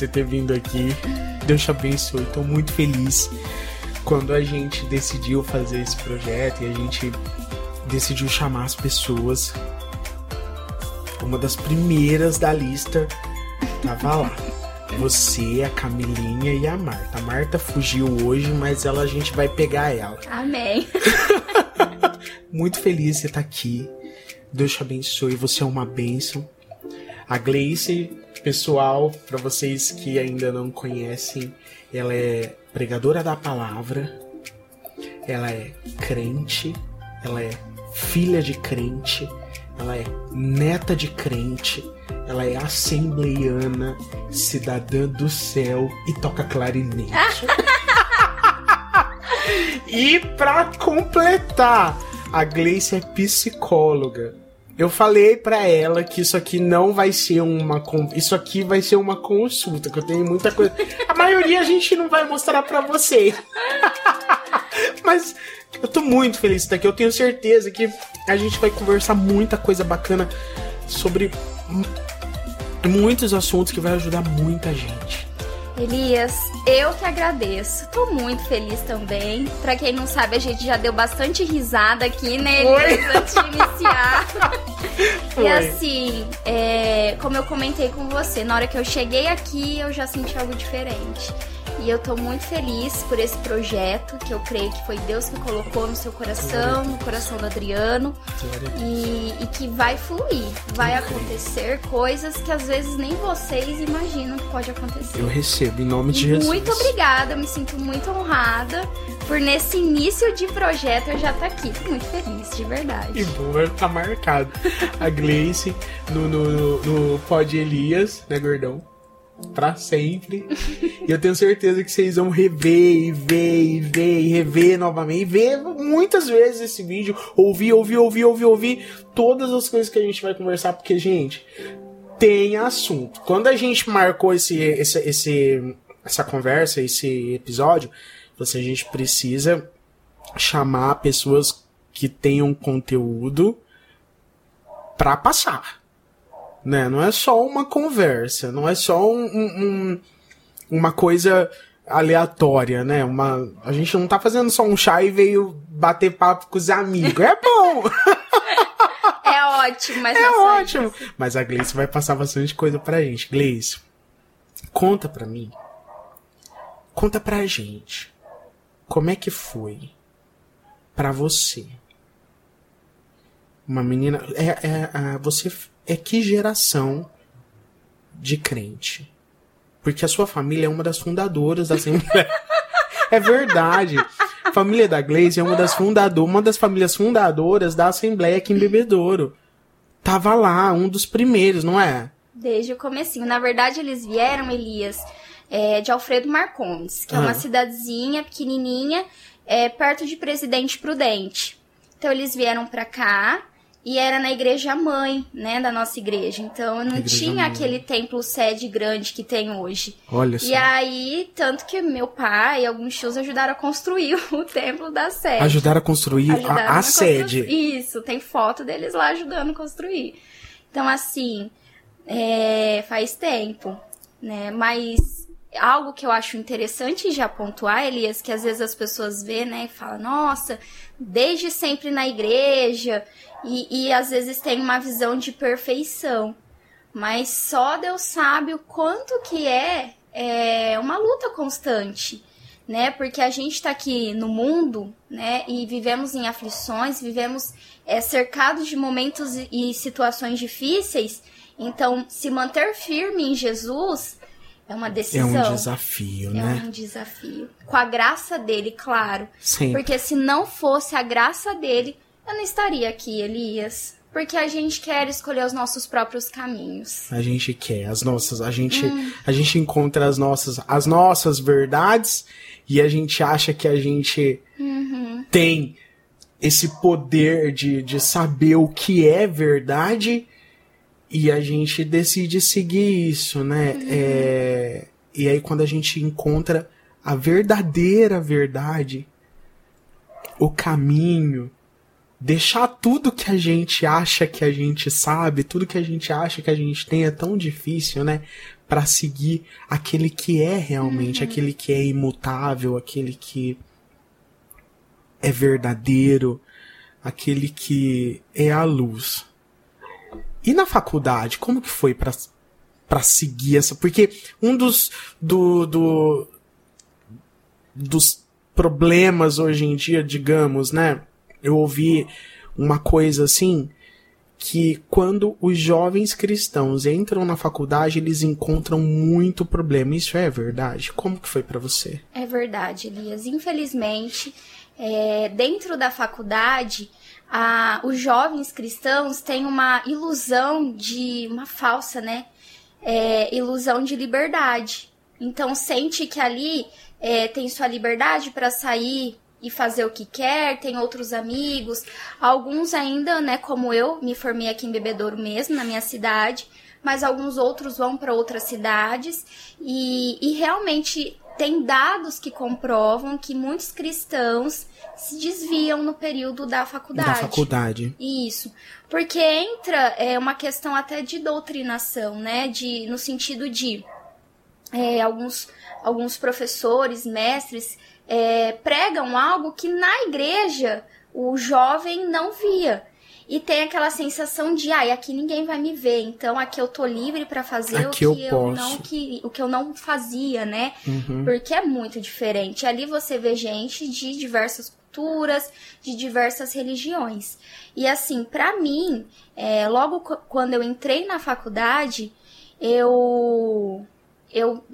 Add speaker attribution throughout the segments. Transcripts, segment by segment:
Speaker 1: você ter vindo aqui. Deus te abençoe. Tô muito feliz quando a gente decidiu fazer esse projeto e a gente decidiu chamar as pessoas. Uma das primeiras da lista tava lá. Você, a Camilinha e a Marta. A Marta fugiu hoje, mas ela a gente vai pegar ela.
Speaker 2: Amém.
Speaker 1: Muito feliz de você estar aqui. Deus te abençoe. Você é uma bênção. A Gleice, pessoal, para vocês que ainda não conhecem, ela é pregadora da palavra. Ela é crente. Ela é filha de crente. Ela é neta de crente. Ela é assembleiana, cidadã do céu e toca clarinete. e pra completar, a Gleice é psicóloga. Eu falei pra ela que isso aqui não vai ser uma isso aqui vai ser uma consulta, que eu tenho muita coisa. A maioria a gente não vai mostrar pra você. Mas eu tô muito feliz daqui. Eu tenho certeza que a gente vai conversar muita coisa bacana sobre muitos assuntos que vai ajudar muita gente.
Speaker 2: Elias, eu que agradeço. Tô muito feliz também. Pra quem não sabe, a gente já deu bastante risada aqui, né, Elias, antes de iniciar. e assim, é, como eu comentei com você, na hora que eu cheguei aqui, eu já senti algo diferente. E eu tô muito feliz por esse projeto, que eu creio que foi Deus que colocou no seu coração, no coração do Adriano. E, e que vai fluir, vai acontecer coisas que às vezes nem vocês imaginam que pode acontecer.
Speaker 1: Eu recebo, em nome de Jesus.
Speaker 2: Muito obrigada, eu me sinto muito honrada por nesse início de projeto eu já estar tá aqui. Tô muito feliz, de verdade.
Speaker 1: E vai ficar marcado. A Gleice no, no, no Pod Elias, né, gordão? Para sempre. e eu tenho certeza que vocês vão rever e ver e ver e rever novamente. E ver muitas vezes esse vídeo. Ouvir, ouvir, ouvir, ouvir, ouvir. Todas as coisas que a gente vai conversar. Porque, gente, tem assunto. Quando a gente marcou esse, esse, esse essa conversa, esse episódio, você, a gente precisa chamar pessoas que tenham conteúdo para passar né? Não é só uma conversa, não é só um, um, uma coisa aleatória, né? Uma, a gente não tá fazendo só um chá e veio bater papo com os amigos. É bom!
Speaker 2: é ótimo, mas
Speaker 1: é ótimo. Mas a Gleice vai passar bastante coisa pra gente. Gleice, conta pra mim. Conta pra gente. Como é que foi para você? Uma menina. É, é, é, você é que geração de crente. Porque a sua família é uma das fundadoras da Assembleia. é verdade. A família da Glaze é uma das fundadoras, uma das famílias fundadoras da Assembleia aqui em Bebedouro. Tava lá, um dos primeiros, não é?
Speaker 2: Desde o comecinho. Na verdade, eles vieram, Elias, é, de Alfredo Marcondes, que ah. é uma ah. cidadezinha pequenininha, é, perto de Presidente Prudente. Então, eles vieram pra cá, e era na igreja mãe, né, da nossa igreja. Então não tinha mãe. aquele templo sede grande que tem hoje.
Speaker 1: Olha só.
Speaker 2: E aí, tanto que meu pai e alguns tios ajudaram a construir o templo da sede.
Speaker 1: Ajudaram a construir ajudaram a, a, a sede.
Speaker 2: Isso, tem foto deles lá ajudando a construir. Então, assim, é, faz tempo, né? Mas algo que eu acho interessante já pontuar, Elias, que às vezes as pessoas vê, né, e falam, nossa, desde sempre na igreja, e, e às vezes tem uma visão de perfeição. Mas só Deus sabe o quanto que é, é uma luta constante, né? Porque a gente está aqui no mundo, né? E vivemos em aflições, vivemos é, cercados de momentos e situações difíceis. Então, se manter firme em Jesus é uma decisão.
Speaker 1: É um desafio, né?
Speaker 2: É um desafio. Com a graça dele, claro.
Speaker 1: Sim.
Speaker 2: Porque se não fosse a graça dele, eu não estaria aqui, Elias. Porque a gente quer escolher os nossos próprios caminhos.
Speaker 1: A gente quer as nossas, a gente, hum. a gente encontra as nossas, as nossas verdades e a gente acha que a gente
Speaker 2: uhum.
Speaker 1: tem esse poder de, de saber o que é verdade e a gente decide seguir isso, né? Uhum. É, e aí quando a gente encontra a verdadeira verdade, o caminho, deixar tudo que a gente acha que a gente sabe, tudo que a gente acha que a gente tem é tão difícil, né? Para seguir aquele que é realmente, uhum. aquele que é imutável, aquele que é verdadeiro, aquele que é a luz. E na faculdade, como que foi para para seguir essa? Porque um dos do, do dos problemas hoje em dia, digamos, né? Eu ouvi uma coisa assim que quando os jovens cristãos entram na faculdade, eles encontram muito problema. Isso é verdade? Como que foi para você?
Speaker 2: É verdade, Elias. Infelizmente, é, dentro da faculdade, a, os jovens cristãos têm uma ilusão de uma falsa, né? É, ilusão de liberdade. Então sente que ali é, tem sua liberdade para sair e fazer o que quer, tem outros amigos, alguns ainda, né, como eu, me formei aqui em Bebedouro mesmo, na minha cidade, mas alguns outros vão para outras cidades e, e realmente tem dados que comprovam que muitos cristãos se desviam no período da faculdade. Da
Speaker 1: faculdade.
Speaker 2: Isso. Porque entra é, uma questão até de doutrinação, né? De, no sentido de é, alguns, alguns professores, mestres, é, pregam algo que na igreja o jovem não via. E tem aquela sensação de, ai, ah, aqui ninguém vai me ver, então aqui eu tô livre para fazer aqui o que eu, eu não que, o que eu não fazia, né? Uhum. Porque é muito diferente. Ali você vê gente de diversas culturas, de diversas religiões. E assim, para mim, é, logo quando eu entrei na faculdade, eu eu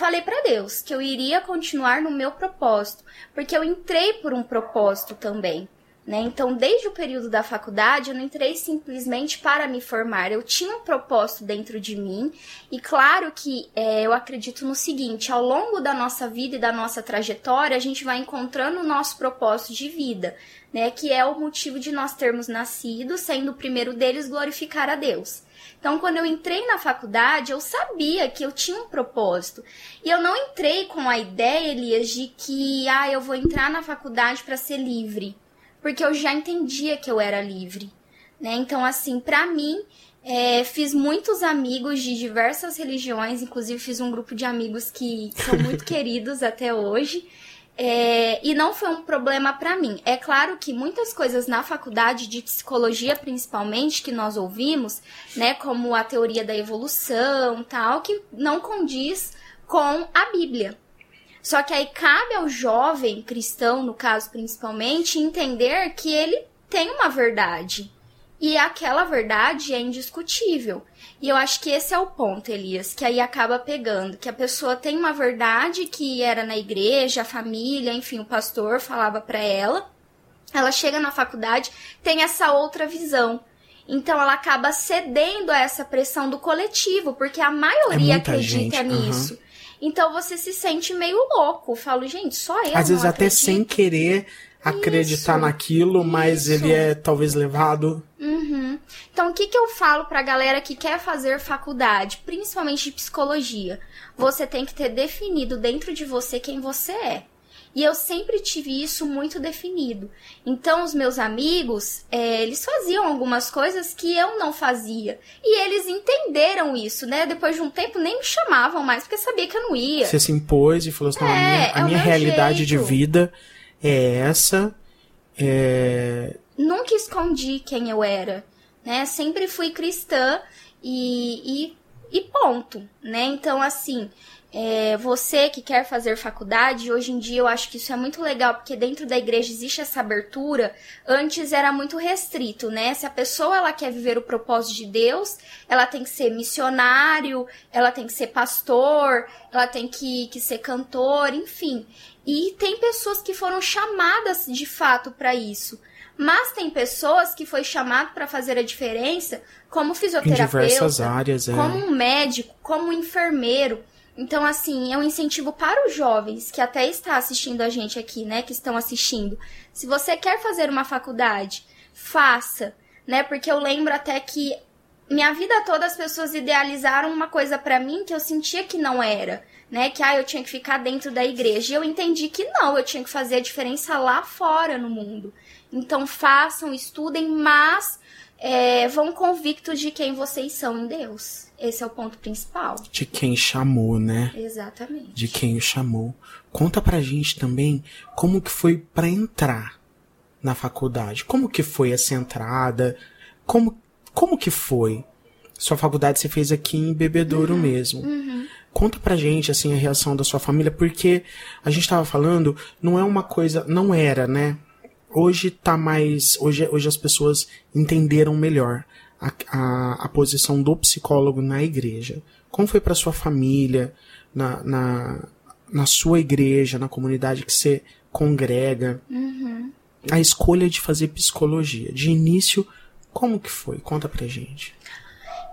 Speaker 2: falei para Deus que eu iria continuar no meu propósito, porque eu entrei por um propósito também. Né? Então, desde o período da faculdade, eu não entrei simplesmente para me formar. Eu tinha um propósito dentro de mim, e claro que é, eu acredito no seguinte: ao longo da nossa vida e da nossa trajetória, a gente vai encontrando o nosso propósito de vida, né? Que é o motivo de nós termos nascido, sendo o primeiro deles glorificar a Deus. Então, quando eu entrei na faculdade, eu sabia que eu tinha um propósito. E eu não entrei com a ideia, Elias, de que, ah, eu vou entrar na faculdade para ser livre. Porque eu já entendia que eu era livre. Né? Então, assim, para mim, é, fiz muitos amigos de diversas religiões, inclusive fiz um grupo de amigos que são muito queridos até hoje. É, e não foi um problema para mim. É claro que muitas coisas na faculdade de psicologia, principalmente, que nós ouvimos, né, como a teoria da evolução, tal, que não condiz com a Bíblia. Só que aí cabe ao jovem cristão, no caso principalmente, entender que ele tem uma verdade. E aquela verdade é indiscutível. E eu acho que esse é o ponto, Elias, que aí acaba pegando, que a pessoa tem uma verdade que era na igreja, a família, enfim, o pastor falava para ela. Ela chega na faculdade, tem essa outra visão. Então ela acaba cedendo a essa pressão do coletivo, porque a maioria é acredita gente. nisso. Uhum. Então você se sente meio louco. Eu falo, gente, só eu.
Speaker 1: Às vezes
Speaker 2: acredito.
Speaker 1: até sem querer acreditar isso, naquilo, mas isso. ele é talvez levado.
Speaker 2: Uhum. Então, o que, que eu falo pra galera que quer fazer faculdade, principalmente de psicologia? Você tem que ter definido dentro de você quem você é. E eu sempre tive isso muito definido. Então, os meus amigos, é, eles faziam algumas coisas que eu não fazia. E eles entenderam isso, né? Depois de um tempo, nem me chamavam mais, porque sabia que eu não ia.
Speaker 1: Você se impôs e falou assim: é, a minha, a é minha realidade jeito. de vida é essa. É...
Speaker 2: Nunca escondi quem eu era, né? Sempre fui cristã e, e, e ponto, né? Então, assim, é, você que quer fazer faculdade, hoje em dia eu acho que isso é muito legal, porque dentro da igreja existe essa abertura. Antes era muito restrito, né? Se a pessoa ela quer viver o propósito de Deus, ela tem que ser missionário, ela tem que ser pastor, ela tem que, que ser cantor, enfim. E tem pessoas que foram chamadas de fato para isso. Mas tem pessoas que foi chamado para fazer a diferença como fisioterapeuta, áreas, é. como um médico, como um enfermeiro. Então, assim, é um incentivo para os jovens que até está assistindo a gente aqui, né? Que estão assistindo. Se você quer fazer uma faculdade, faça, né? Porque eu lembro até que minha vida toda as pessoas idealizaram uma coisa para mim que eu sentia que não era, né? Que ah, eu tinha que ficar dentro da igreja. E eu entendi que não, eu tinha que fazer a diferença lá fora no mundo. Então façam, estudem, mas é, vão convictos de quem vocês são em Deus. Esse é o ponto principal.
Speaker 1: De quem chamou, né?
Speaker 2: Exatamente.
Speaker 1: De quem o chamou. Conta pra gente também como que foi para entrar na faculdade. Como que foi essa entrada? Como como que foi? Sua faculdade você fez aqui em Bebedouro
Speaker 2: uhum,
Speaker 1: mesmo.
Speaker 2: Uhum.
Speaker 1: Conta pra gente, assim, a reação da sua família, porque a gente tava falando, não é uma coisa, não era, né? Hoje tá mais, hoje, hoje as pessoas entenderam melhor a, a, a posição do psicólogo na igreja. Como foi pra sua família, na, na, na sua igreja, na comunidade que você congrega?
Speaker 2: Uhum.
Speaker 1: A escolha de fazer psicologia. De início, como que foi? Conta pra gente.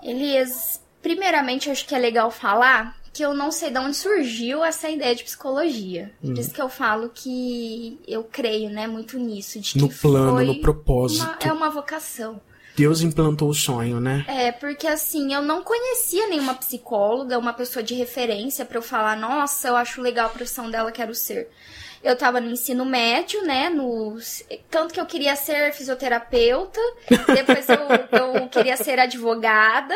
Speaker 2: Elias, primeiramente acho que é legal falar que eu não sei de onde surgiu essa ideia de psicologia. Hum. Por isso que eu falo que eu creio, né, muito nisso. De
Speaker 1: no plano, no propósito.
Speaker 2: Uma, é uma vocação.
Speaker 1: Deus implantou o sonho, né?
Speaker 2: É, porque assim, eu não conhecia nenhuma psicóloga, uma pessoa de referência para eu falar, nossa, eu acho legal a profissão dela, quero ser. Eu tava no ensino médio, né? No... Tanto que eu queria ser fisioterapeuta, depois eu, eu queria ser advogada.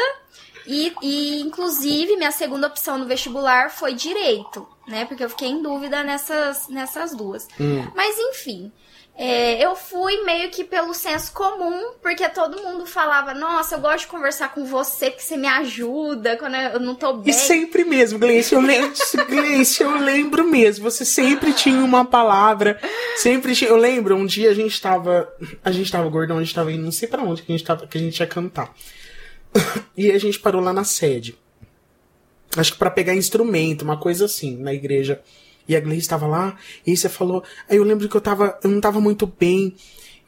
Speaker 2: E, e, inclusive, minha segunda opção no vestibular foi direito, né? Porque eu fiquei em dúvida nessas, nessas duas.
Speaker 1: Hum.
Speaker 2: Mas, enfim, é, eu fui meio que pelo senso comum, porque todo mundo falava: Nossa, eu gosto de conversar com você, porque você me ajuda quando eu não tô bem.
Speaker 1: E sempre mesmo, Gleice, eu lembro, Gleice, eu lembro mesmo. Você sempre tinha uma palavra, sempre tinha. Eu lembro, um dia a gente tava. A gente tava gordão, a gente tava indo, não sei pra onde que a gente, tava, que a gente ia cantar. E a gente parou lá na sede. Acho que para pegar instrumento, uma coisa assim, na igreja. E a Gleice estava lá, e aí você falou. Aí eu lembro que eu tava. Eu não tava muito bem.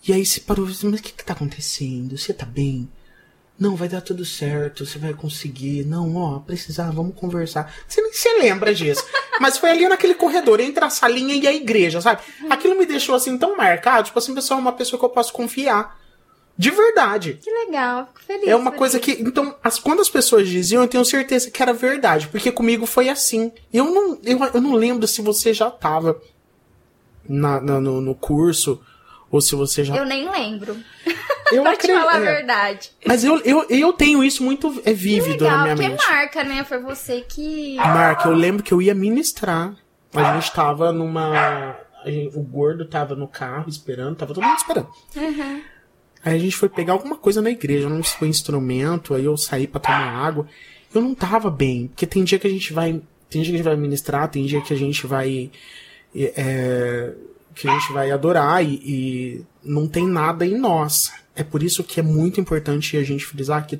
Speaker 1: E aí você parou mas o que que tá acontecendo? Você tá bem? Não, vai dar tudo certo, você vai conseguir. Não, ó, precisar, vamos conversar. Você nem se lembra disso. Mas foi ali naquele corredor, entre a salinha e a igreja, sabe? Aquilo me deixou assim tão marcado, tipo assim, pessoal, uma pessoa que eu posso confiar. De verdade.
Speaker 2: Que legal, fico feliz.
Speaker 1: É uma coisa isso. que. Então, as, quando as pessoas diziam, eu tenho certeza que era verdade. Porque comigo foi assim. Eu não, eu, eu não lembro se você já tava na, na no, no, curso. Ou se você já.
Speaker 2: Eu nem lembro.
Speaker 1: Eu
Speaker 2: pra te falar é. a verdade.
Speaker 1: Mas eu, eu, eu tenho isso muito é, vívido
Speaker 2: legal,
Speaker 1: na minha
Speaker 2: porque
Speaker 1: mente.
Speaker 2: marca, né? Foi você que.
Speaker 1: Marca, eu lembro que eu ia ministrar. A gente tava numa. Gente, o gordo tava no carro esperando, tava todo mundo esperando.
Speaker 2: Uhum.
Speaker 1: Aí a gente foi pegar alguma coisa na igreja, não se foi instrumento, aí eu saí para tomar água. Eu não tava bem, porque tem dia que a gente vai. Tem dia que a gente vai ministrar, tem dia que a gente vai. É, que a gente vai adorar e, e não tem nada em nós. É por isso que é muito importante a gente frisar que,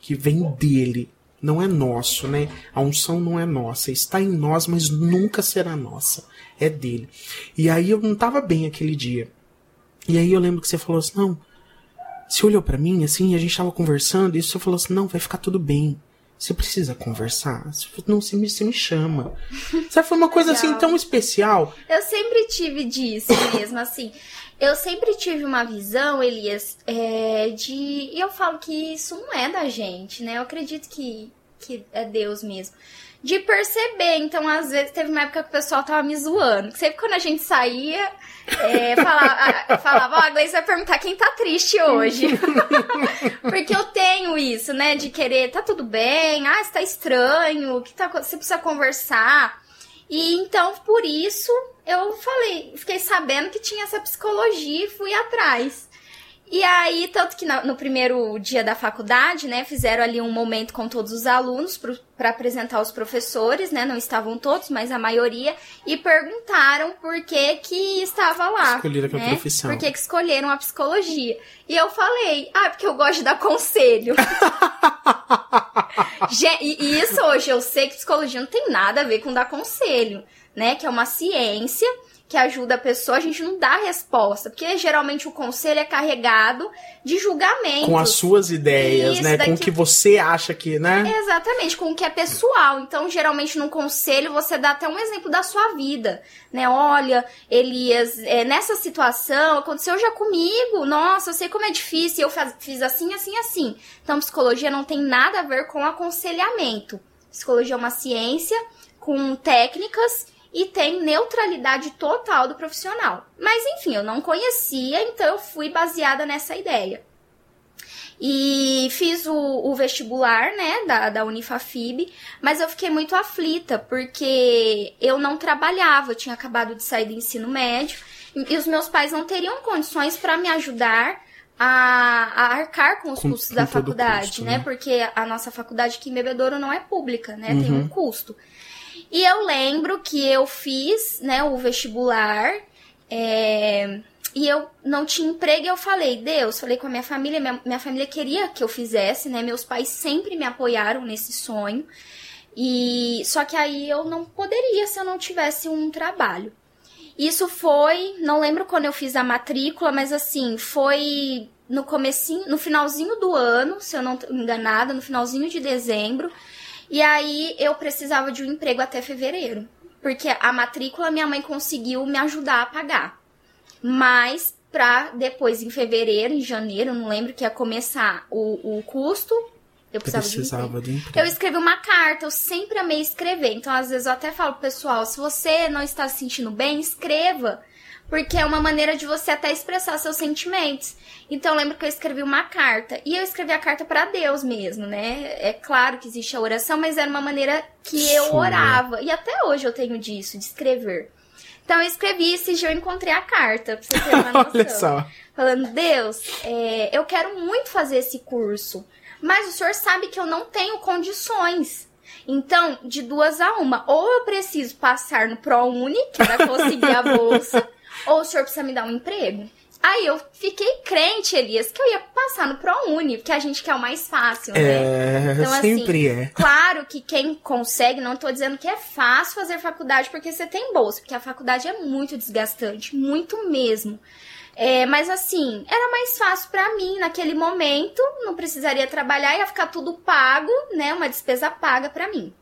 Speaker 1: que vem dele, não é nosso, né? A unção não é nossa, está em nós, mas nunca será nossa. É dele. E aí eu não tava bem aquele dia. E aí eu lembro que você falou assim: não, você olhou para mim assim, a gente tava conversando, e você falou assim: não, vai ficar tudo bem. Você precisa conversar? Você falou, não, você me, você me chama. Sabe, foi uma coisa assim tão especial.
Speaker 2: Eu sempre tive disso mesmo, assim. Eu sempre tive uma visão, Elias, é, de. E eu falo que isso não é da gente, né? Eu acredito que, que é Deus mesmo de perceber. Então, às vezes, teve uma época que o pessoal tava me zoando. Sempre quando a gente saía, é, falava, falava, ó, oh, a Gleice vai perguntar quem tá triste hoje. Porque eu tenho isso, né? De querer, tá tudo bem, ah, está estranho, que tá, você precisa conversar. E então, por isso, eu falei, fiquei sabendo que tinha essa psicologia e fui atrás. E aí, tanto que no, primeiro dia da faculdade, né, fizeram ali um momento com todos os alunos para apresentar os professores, né, não estavam todos, mas a maioria, e perguntaram por que que estava lá.
Speaker 1: Escolheram
Speaker 2: né?
Speaker 1: a profissão.
Speaker 2: Por que que escolheram a psicologia. E eu falei, ah, porque eu gosto de dar conselho. e isso hoje, eu sei que psicologia não tem nada a ver com dar conselho, né, que é uma ciência que ajuda a pessoa, a gente não dá resposta, porque geralmente o conselho é carregado de julgamento.
Speaker 1: Com as suas ideias,
Speaker 2: Isso,
Speaker 1: né? Com o
Speaker 2: daqui-
Speaker 1: que você acha que, né?
Speaker 2: Exatamente, com o que é pessoal. Então, geralmente, num conselho, você dá até um exemplo da sua vida, né? Olha, Elias, é, nessa situação, aconteceu já comigo. Nossa, eu sei como é difícil, eu faz- fiz assim, assim, assim. Então, psicologia não tem nada a ver com aconselhamento. Psicologia é uma ciência com técnicas e tem neutralidade total do profissional. Mas, enfim, eu não conhecia, então eu fui baseada nessa ideia. E fiz o, o vestibular, né, da, da Unifafib, mas eu fiquei muito aflita, porque eu não trabalhava, eu tinha acabado de sair do ensino médio, e, os meus pais não teriam condições para me ajudar a, a arcar com os
Speaker 1: Com-
Speaker 2: custos
Speaker 1: com
Speaker 2: da faculdade,
Speaker 1: custo,
Speaker 2: né?
Speaker 1: né?
Speaker 2: Porque a nossa faculdade aqui em Bebedouro não é pública, né? Tem
Speaker 1: Uhum.
Speaker 2: um custo. E eu lembro que eu fiz, né, o vestibular, é, e eu não tinha emprego e eu falei, Deus, falei com a minha família, minha, minha família queria que eu fizesse, né? Meus pais sempre me apoiaram nesse sonho. E só que aí eu não poderia se eu não tivesse um trabalho. Isso foi, não lembro quando eu fiz a matrícula, mas assim, foi no comecinho, no finalzinho do ano, se eu não tô enganada, no finalzinho de dezembro. E aí eu precisava de um emprego até fevereiro, porque a matrícula minha mãe conseguiu me ajudar a pagar. Mas pra depois em fevereiro, em janeiro, não lembro que ia começar o, o custo, eu precisava, de um emprego.
Speaker 1: Precisava.
Speaker 2: Eu escrevi uma carta, eu sempre amei escrever. Então, às vezes, eu até falo pessoal: se você não está se sentindo bem, escreva. Porque é uma maneira de você até expressar seus sentimentos. Então, eu lembro que eu escrevi uma carta. E eu escrevi a carta para Deus mesmo, né? É claro que existe a oração, mas era uma maneira que eu orava. E até hoje eu tenho disso, de escrever. Então, eu escrevi e esse dia eu encontrei a carta, pra você ter uma noção
Speaker 1: Olha só.
Speaker 2: falando, Deus, é, eu quero muito fazer esse curso, mas o senhor sabe que eu não tenho condições. Então, de duas a uma, ou eu preciso passar no ProUni, que pra conseguir a bolsa, ou o senhor precisa me dar um emprego. Aí eu fiquei crente, Elias, que eu ia passar no ProUni, porque a gente quer o mais fácil, né?
Speaker 1: É,
Speaker 2: Então, assim,
Speaker 1: sempre é.
Speaker 2: Claro que quem consegue, não tô dizendo que é fácil fazer faculdade porque você tem bolsa, porque a faculdade é muito desgastante, muito mesmo. É, mas assim, era mais fácil pra mim naquele momento, não precisaria trabalhar, ia ficar tudo pago, né? Uma despesa paga pra mim.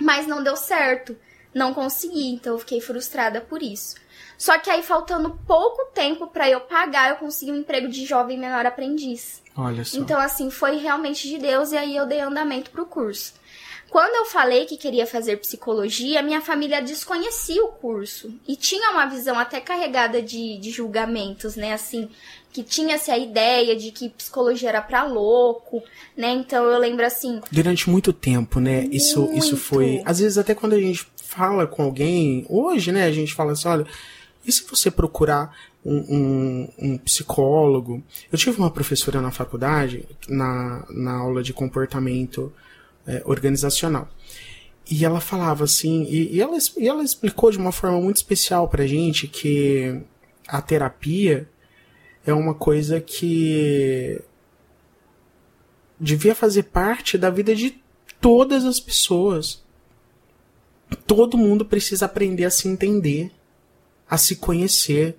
Speaker 2: Mas não deu certo, não consegui, então eu fiquei frustrada por isso. Só que aí, faltando pouco tempo pra eu pagar, eu consegui um emprego de jovem menor aprendiz.
Speaker 1: Olha só.
Speaker 2: Então, assim, foi realmente de Deus e aí eu dei andamento pro curso. Quando eu falei que queria fazer psicologia, minha família desconhecia o curso e tinha uma visão até carregada de, de julgamentos, né? Assim, que tinha-se a ideia de que psicologia era pra louco, né? Então eu lembro assim,
Speaker 1: Durante muito tempo, né? Isso, isso
Speaker 2: Muito.
Speaker 1: foi. Às vezes, até quando a gente fala com alguém, hoje, né? A gente fala assim: olha, e se você procurar um, um, um psicólogo? Eu tive uma professora na faculdade, na, na aula de comportamento é, organizacional. E ela falava assim, e, e ela, e ela explicou de uma forma muito especial pra gente que a terapia é uma coisa que devia fazer parte da vida de todas as pessoas. Todo mundo precisa aprender a se entender, a se conhecer.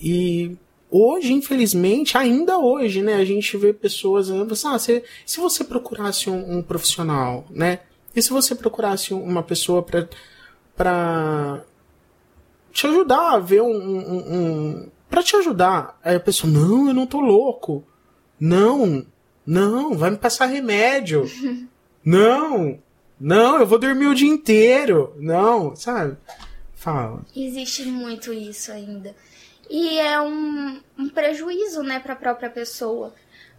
Speaker 1: E hoje, infelizmente, ainda hoje, né, a gente vê pessoas assim, ah, se, se você procurasse um, um profissional, né? E se você procurasse um- uma pessoa pra, pra te ajudar a ver um, um, um para te ajudar. Aí a pessoa, não, eu não tô louco. Não, não, vai me passar remédio. não, não, eu vou dormir o dia inteiro. Não, sabe? Fala.
Speaker 2: existe muito isso ainda. E é um, um prejuízo, né, para a própria pessoa.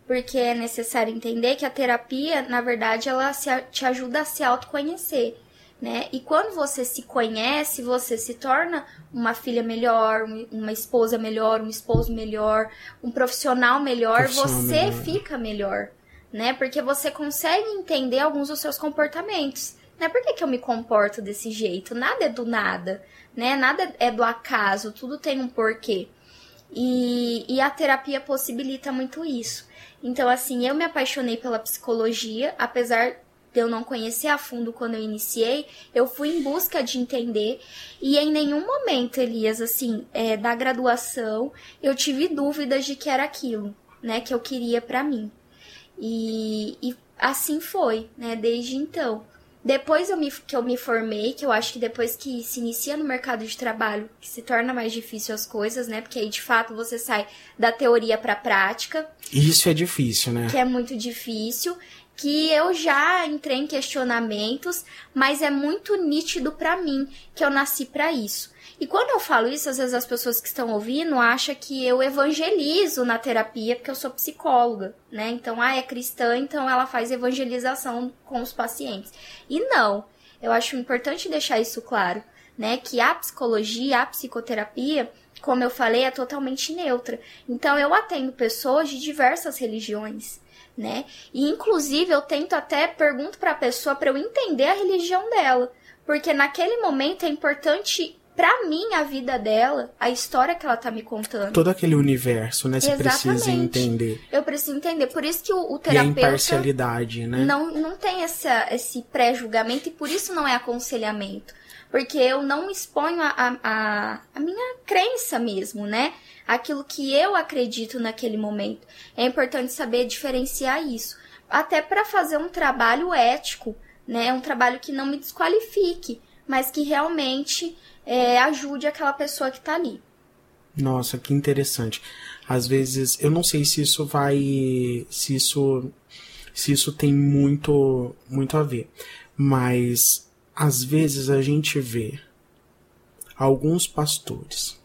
Speaker 2: Porque é necessário entender que a terapia, na verdade, ela se te ajuda a se autoconhecer, né? E quando você se conhece, você se torna uma filha melhor, um- uma esposa melhor, um esposo melhor, um profissional melhor,
Speaker 1: Profissional
Speaker 2: você
Speaker 1: melhor.
Speaker 2: fica melhor, né? Porque você consegue entender alguns dos seus comportamentos. Né? Por que, que eu me comporto desse jeito? Nada é do nada, né? Nada é do acaso, tudo tem um porquê. E, e a terapia possibilita muito isso. Então, assim, eu me apaixonei pela psicologia, apesar de eu não conhecer a fundo quando eu iniciei, eu fui em busca de entender e em nenhum momento, Elias, assim, é, da graduação, eu tive dúvidas de que era aquilo, né, que eu queria para mim. E, e assim foi, né, desde então. Depois eu me, que eu me formei, que eu acho que depois que se inicia no mercado de trabalho, que se torna mais difícil as coisas, né? Porque aí de fato você sai da teoria para a prática.
Speaker 1: Isso é difícil, né?
Speaker 2: Que é muito difícil que eu já entrei em questionamentos, mas é muito nítido para mim que eu nasci para isso. E quando eu falo isso, às vezes as pessoas que estão ouvindo acham que eu evangelizo na terapia porque eu sou psicóloga, né? Então, ah, é cristã, então ela faz evangelização com os pacientes. E não, eu acho importante deixar isso claro, né? Que a psicologia, a psicoterapia, como eu falei, é totalmente neutra. Então, eu atendo pessoas de diversas religiões né? E inclusive eu tento até pergunto para a pessoa para eu entender a religião dela, porque naquele momento é importante para mim a vida dela, a história que ela tá me contando.
Speaker 1: Todo aquele universo, né? Você Exatamente. precisa entender.
Speaker 2: Eu preciso entender. Por isso que o, o terapeuta.
Speaker 1: E a imparcialidade, né?
Speaker 2: Não, não tem essa, esse pré-julgamento e por isso não é aconselhamento. Porque eu não exponho a, a, a minha crença mesmo, né? aquilo que eu acredito naquele momento. É importante saber diferenciar isso, até para fazer um trabalho ético, né? Um trabalho que não me desqualifique, mas que realmente é, ajude aquela pessoa que está ali.
Speaker 1: Nossa, que interessante. Às vezes, eu não sei se isso vai, se isso, se isso tem muito, muito a ver, mas às vezes a gente vê alguns pastores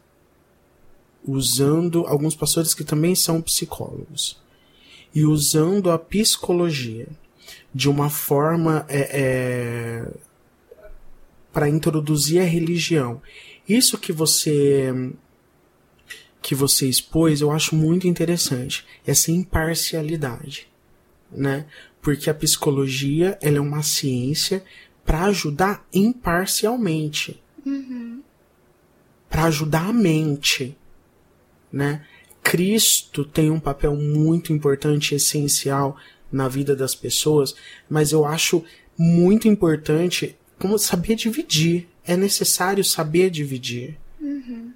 Speaker 1: usando alguns pastores que também são psicólogos e usando a psicologia de uma forma é, é, para introduzir a religião. Isso que você que você expôs, eu acho muito interessante essa imparcialidade, né? Porque a psicologia ela é uma ciência para ajudar imparcialmente,
Speaker 2: uhum.
Speaker 1: para ajudar a mente, né? Cristo tem um papel muito importante e essencial na vida das pessoas, mas eu acho muito importante como saber dividir. É necessário saber dividir.
Speaker 2: Uhum.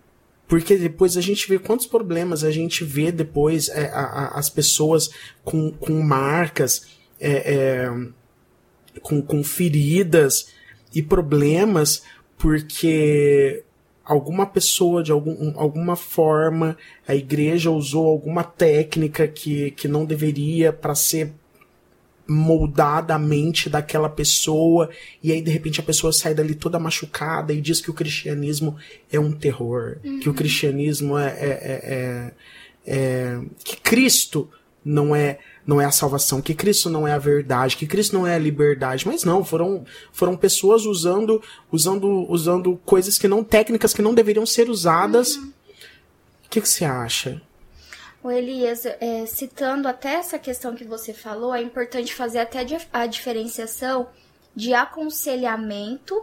Speaker 1: Porque depois a gente vê quantos problemas a gente vê depois é, a, a, as pessoas com, com marcas, é, é, com, com feridas e problemas, porque alguma pessoa, de algum, alguma forma, a igreja usou alguma técnica que, que não deveria para ser moldada a mente daquela pessoa, e aí de repente a pessoa sai dali toda machucada e diz que o cristianismo é um terror, uhum. que o cristianismo é, é, é, é, é que Cristo não é não é a salvação, que Cristo não é a verdade, que Cristo não é a liberdade, mas não, foram, foram pessoas usando, usando, usando coisas que não, técnicas que não deveriam ser usadas. Uhum. O que, que você acha?
Speaker 2: O Elias, é, citando até essa questão que você falou, é importante fazer até a diferenciação de aconselhamento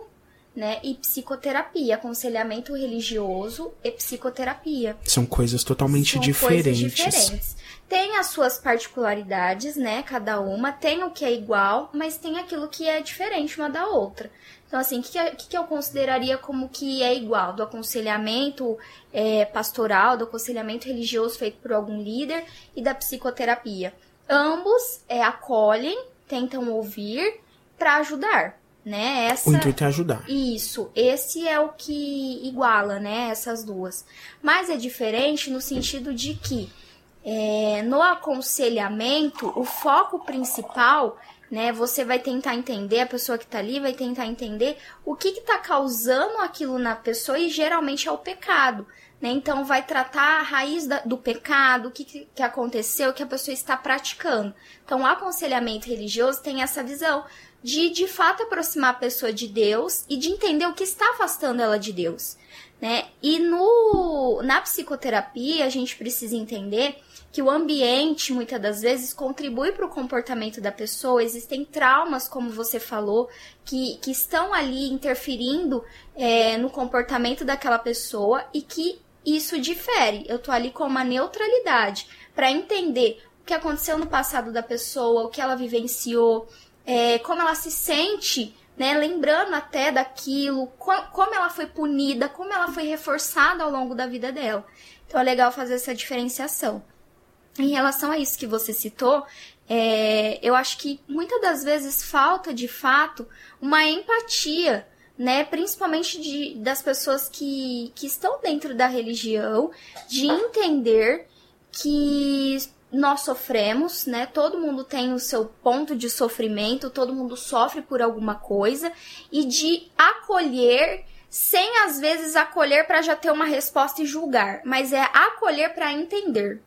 Speaker 2: né, e psicoterapia, aconselhamento religioso e psicoterapia.
Speaker 1: São coisas totalmente São diferentes. Coisas diferentes
Speaker 2: tem as suas particularidades, né? Cada uma tem o que é igual, mas tem aquilo que é diferente uma da outra. Então, assim, o que, que, que eu consideraria como que é igual? Do aconselhamento é, pastoral, do aconselhamento religioso feito por algum líder e da psicoterapia. Ambos é, acolhem, tentam ouvir para ajudar, né?
Speaker 1: Essa... O intuito é ajudar.
Speaker 2: Isso, esse é o que iguala, né? Essas duas. Mas é diferente no sentido de que é, no aconselhamento, o foco principal, né? Você vai tentar entender, a pessoa que tá ali vai tentar entender o que que tá causando aquilo na pessoa e geralmente é o pecado. Né? Então, vai tratar a raiz da, do pecado, o que, que aconteceu, o que a pessoa está praticando. Então, o aconselhamento religioso tem essa visão de, de fato, aproximar a pessoa de Deus e de entender o que está afastando ela de Deus. Né? E no, na psicoterapia, a gente precisa entender que o ambiente muitas das vezes contribui para o comportamento da pessoa. Existem traumas, como você falou, que, que estão ali interferindo é, no comportamento daquela pessoa e que isso difere. Eu tô ali com uma neutralidade para entender o que aconteceu no passado da pessoa, o que ela vivenciou, é, como ela se sente, né? Lembrando até daquilo, co como ela foi punida, como ela foi reforçada ao longo da vida dela. Então é legal fazer essa diferenciação. Em relação a isso que você citou, é, eu acho que muitas das vezes falta de fato uma empatia, né? Principalmente de, das pessoas que, que estão dentro da religião, de entender que nós sofremos, né? Todo mundo tem o seu ponto de sofrimento, todo mundo sofre por alguma coisa e de acolher sem às vezes acolher para já ter uma resposta e julgar, mas é acolher para entender.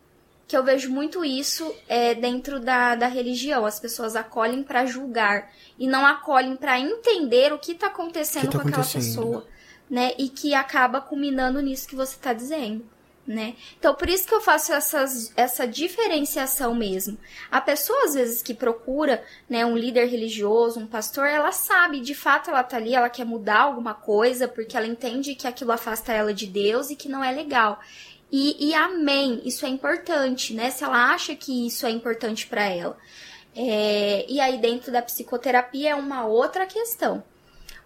Speaker 2: Que eu vejo muito isso é, dentro da, da religião. As pessoas acolhem para julgar e não acolhem para entender o que está acontecendo que tá com aquela pessoa, né? E que acaba culminando nisso que você está dizendo né? Então, por isso que eu faço essas, essa diferenciação mesmo. A pessoa, às vezes, que procura né, um líder religioso, um pastor, ela sabe, de fato, ela tá ali, ela quer mudar alguma coisa, porque ela entende que aquilo afasta ela de Deus e que não é legal. E, e amém, isso é importante, né? Se ela acha que isso é importante para ela. É, e aí, dentro da psicoterapia, é uma outra questão.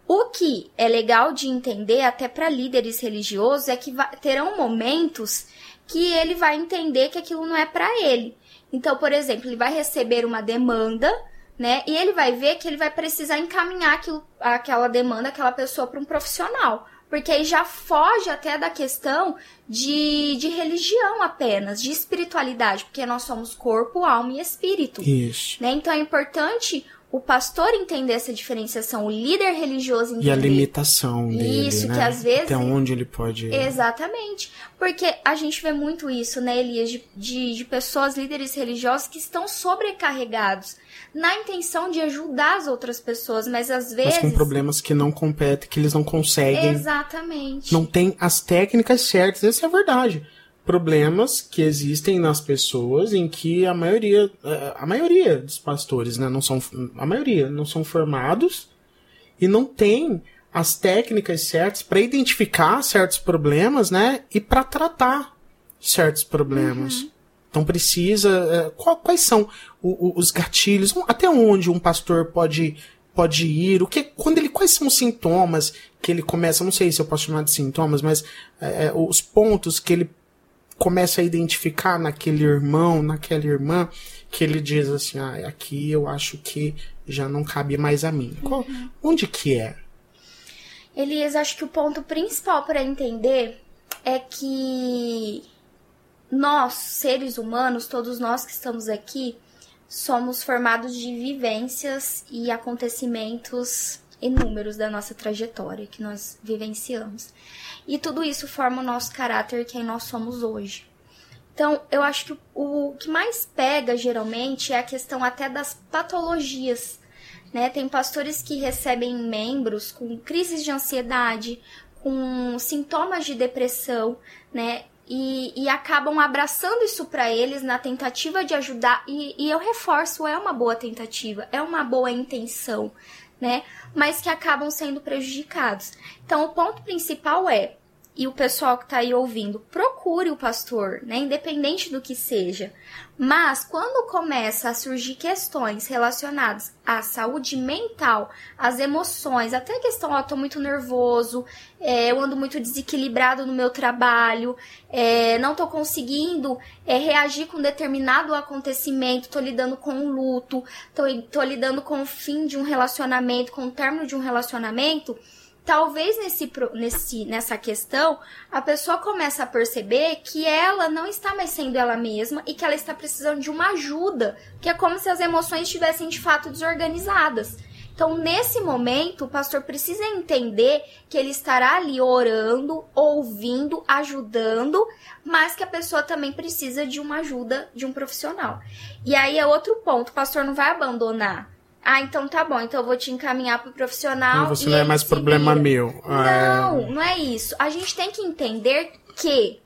Speaker 2: O que é legal de entender, até para líderes religiosos, é que terão momentos que ele vai entender que aquilo não é para ele. Então, por exemplo, ele vai receber uma demanda, né? E ele vai ver que ele vai precisar encaminhar aquilo, aquela demanda, aquela pessoa para um profissional. Porque aí já foge até da questão de, de religião apenas, de espiritualidade, porque nós somos corpo, alma e espírito.
Speaker 1: Isso.
Speaker 2: Né? Então é importante o pastor entender essa diferenciação, o líder religioso entender.
Speaker 1: E a limitação dele,
Speaker 2: Isso,
Speaker 1: né?
Speaker 2: que às vezes...
Speaker 1: Até onde ele pode...
Speaker 2: Exatamente. Porque a gente vê muito isso, né, Elias, de, de, de pessoas, líderes religiosos que estão sobrecarregados na intenção de ajudar as outras pessoas, mas às vezes...
Speaker 1: Mas com problemas que não competem, que eles não conseguem.
Speaker 2: Exatamente.
Speaker 1: Não tem as técnicas certas, essa é a verdade problemas que existem nas pessoas em que a maioria é, a maioria dos pastores né não são a maioria não são formados e não tem as técnicas certas para identificar certos problemas né e para tratar certos problemas. Uhum. então precisa é, quais são os gatilhos? Até onde um pastor pode pode ir? O que quando ele quais são os sintomas que ele começa? Não sei se eu posso chamar de sintomas mas é, os pontos que ele começa a identificar naquele irmão, naquela irmã, que ele diz assim, ah, aqui eu acho que já não cabe mais a mim. Qual, uhum. onde que é?
Speaker 2: Elias, acho que o ponto principal para entender é que nós, seres humanos, todos nós que estamos aqui, somos formados de vivências e acontecimentos inúmeros da nossa trajetória que nós vivenciamos. E tudo isso forma o nosso caráter, quem nós somos hoje. Então, eu acho que o, que mais pega geralmente é a questão até das patologias. Né? Tem pastores que recebem membros com crises de ansiedade, com sintomas de depressão, né? E, e acabam abraçando isso para eles na tentativa de ajudar. E, e eu reforço, é uma boa tentativa, é uma boa intenção, né? Mas que acabam sendo prejudicados. Então, o ponto principal é e o pessoal que está aí ouvindo, procure o pastor, né? Independente do que seja. Mas quando começa a surgir questões relacionadas à saúde mental, às emoções, até a questão, ó, tô muito nervoso, é, eu ando muito desequilibrado no meu trabalho, é, não tô conseguindo é, reagir com determinado acontecimento, tô lidando com um luto, tô, tô lidando com o fim de um relacionamento, com o término de um relacionamento talvez nesse, nesse, nessa questão a pessoa começa a perceber que ela não está mais sendo ela mesma e que ela está precisando de uma ajuda, que é como se as emoções estivessem de fato desorganizadas. Então, nesse momento, o pastor precisa entender que ele estará ali orando, ouvindo, ajudando, mas que a pessoa também precisa de uma ajuda de um profissional. E aí é outro ponto, o pastor não vai abandonar ah, então tá bom, então eu vou te encaminhar pro profissional.
Speaker 1: Você não é mais problema vira. meu.
Speaker 2: Ah, não, é... não é isso. A gente tem que entender que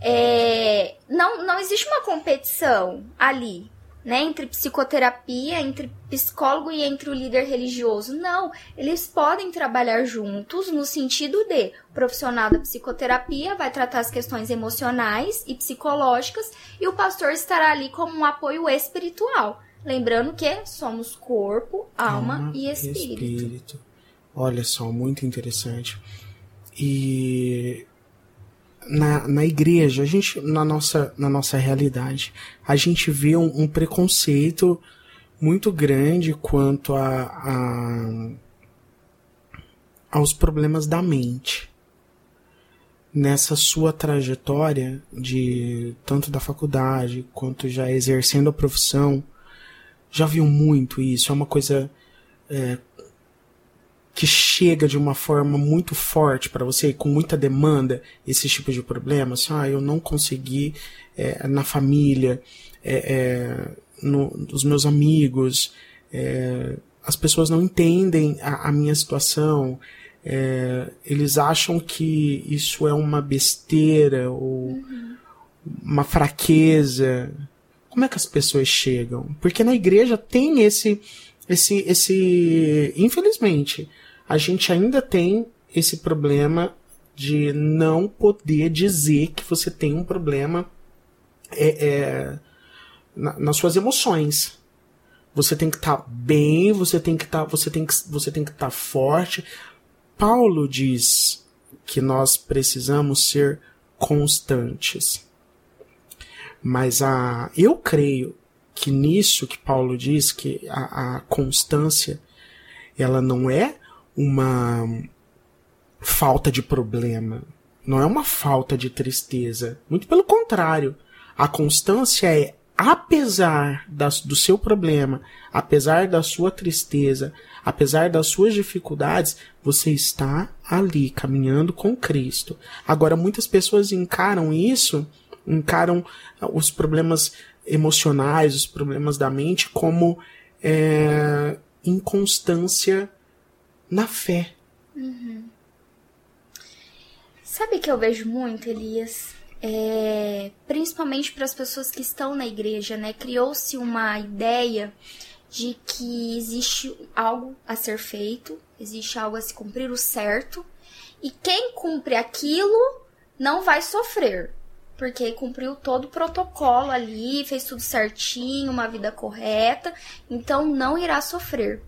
Speaker 2: é, não, não existe uma competição ali, né? Entre psicoterapia, entre psicólogo e entre o líder religioso. Não, eles podem trabalhar juntos no sentido de o profissional da psicoterapia vai tratar as questões emocionais e psicológicas e o pastor estará ali como um apoio espiritual Lembrando que somos corpo, alma, alma e espírito. espírito.
Speaker 1: Olha só, muito interessante. E na, na igreja, a gente, na nossa, na nossa realidade, a gente vê um, um preconceito muito grande quanto a, a, aos problemas da mente. Nessa sua trajetória de tanto da faculdade quanto já exercendo a profissão, já viu muito isso. É uma coisa é, que chega de uma forma muito forte para você, com muita demanda, esse tipo de problema. Assim, ah, eu não consegui é, na família, é, é, no, nos meus amigos, é, as pessoas não entendem a, a minha situação, é, eles acham que isso é uma besteira ou uhum. uma fraqueza. Como é que as pessoas chegam? Porque na igreja tem esse, esse, esse, infelizmente, a gente ainda tem esse problema de não poder dizer que você tem um problema é, é, na, nas suas emoções. Você tem que estar tá bem, você tem que estar, tá, você tem que, você tem que estar tá forte. Paulo diz que nós precisamos ser constantes. Mas a, eu creio que nisso que Paulo diz que a, a constância ela não é uma falta de problema, não é uma falta de tristeza. Muito pelo contrário. A constância é, apesar das, do seu problema, apesar da sua tristeza, apesar das suas dificuldades, você está ali caminhando com Cristo. Agora, muitas pessoas encaram isso, encaram os problemas emocionais, os problemas da mente, como é, inconstância na fé.
Speaker 2: Uhum. Sabe que eu vejo muito, Elias? É, principalmente para as pessoas que estão na igreja, né? Criou-se uma ideia de que existe algo a ser feito, existe algo a se cumprir o certo, e quem cumpre aquilo não vai sofrer, porque cumpriu todo o protocolo ali, fez tudo certinho, uma vida correta, então não irá sofrer.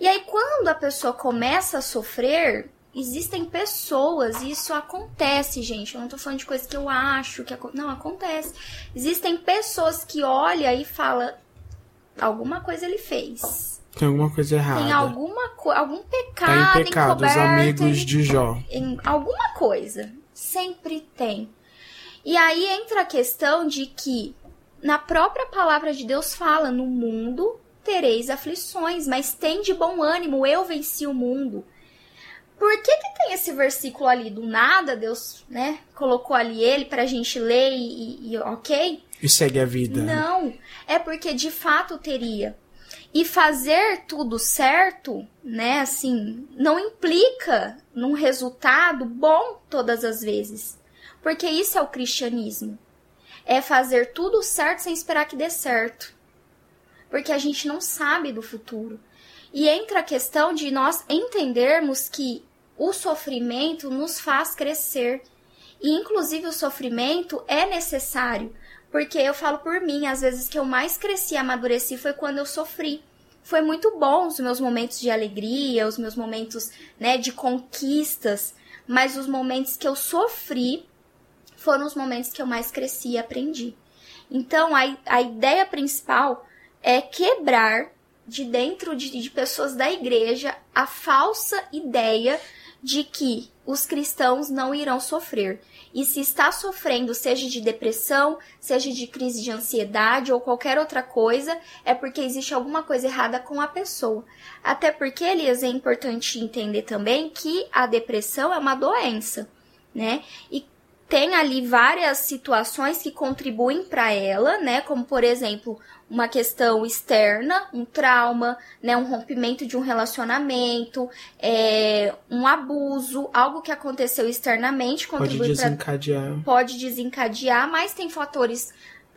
Speaker 2: E aí, quando a pessoa começa a sofrer, existem pessoas, e isso acontece, gente. Eu não tô falando de coisa que eu acho que não acontece. Existem pessoas que olham e falam alguma coisa ele fez.
Speaker 1: Tem alguma coisa errada.
Speaker 2: Tem alguma algum pecado,
Speaker 1: tá em pecado, os amigos de Jó.
Speaker 2: Em alguma coisa. Sempre tem. E aí entra a questão de que na própria palavra de Deus fala no mundo tereis aflições, mas tem de bom ânimo, eu venci o mundo. Por que, que tem esse versículo ali do nada? Deus, né, colocou ali ele pra gente ler e, e ok?
Speaker 1: E segue a vida.
Speaker 2: Não, é porque de fato teria. E fazer tudo certo, né, assim, não implica num resultado bom todas as vezes. Porque isso é o cristianismo. É fazer tudo certo sem esperar que dê certo porque a gente não sabe do futuro. E entra a questão de nós entendermos que o sofrimento nos faz crescer. E inclusive o sofrimento é necessário, porque eu falo por mim, às vezes que eu mais cresci e amadureci foi quando eu sofri. Foi muito bom os meus momentos de alegria, os meus momentos, né, de conquistas, mas os momentos que eu sofri foram os momentos que eu mais cresci e aprendi. Então, a, a ideia principal é quebrar de dentro de, de pessoas da igreja a falsa ideia de que os cristãos não irão sofrer. E se está sofrendo, seja de depressão, seja de crise de ansiedade ou qualquer outra coisa, é porque existe alguma coisa errada com a pessoa. Até porque, Elias, é importante entender também que a depressão é uma doença, né? E tem ali várias situações que contribuem para ela, né? Como por exemplo, uma questão externa, um trauma, né? Um rompimento de um relacionamento, é, um abuso, algo que aconteceu externamente
Speaker 1: contribui pode desencadear.
Speaker 2: Pra, pode desencadear, mas tem fatores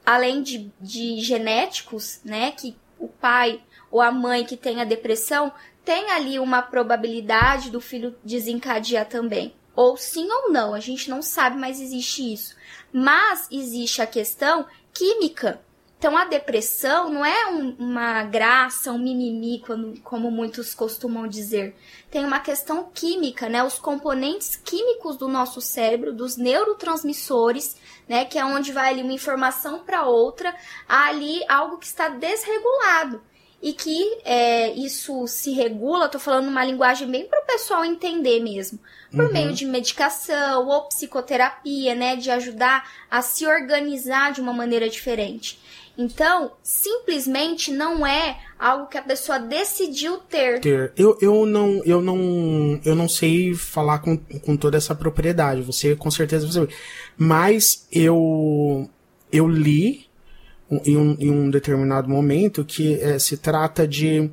Speaker 2: além de, de genéticos, né? Que o pai ou a mãe que tem a depressão tem ali uma probabilidade do filho desencadear também ou sim ou não, a gente não sabe, mas existe isso. Mas existe a questão química, Então a depressão não é um, uma graça, um mimimi, quando, como muitos costumam dizer. Tem uma questão química, né? Os componentes químicos do nosso cérebro, dos neurotransmissores, né? Que é onde vai ali uma informação para outra, há ali algo que está desregulado e que é, isso se regula, tô falando uma linguagem bem para o pessoal entender mesmo, por uhum. meio de medicação ou psicoterapia, né, de ajudar a se organizar de uma maneira diferente. Então, simplesmente não é algo que a pessoa decidiu ter.
Speaker 1: ter. Eu, eu, não, eu, não, eu não sei falar com, com toda essa propriedade, você com certeza vai saber. Mas eu, eu li em um, em um determinado momento que é, se trata de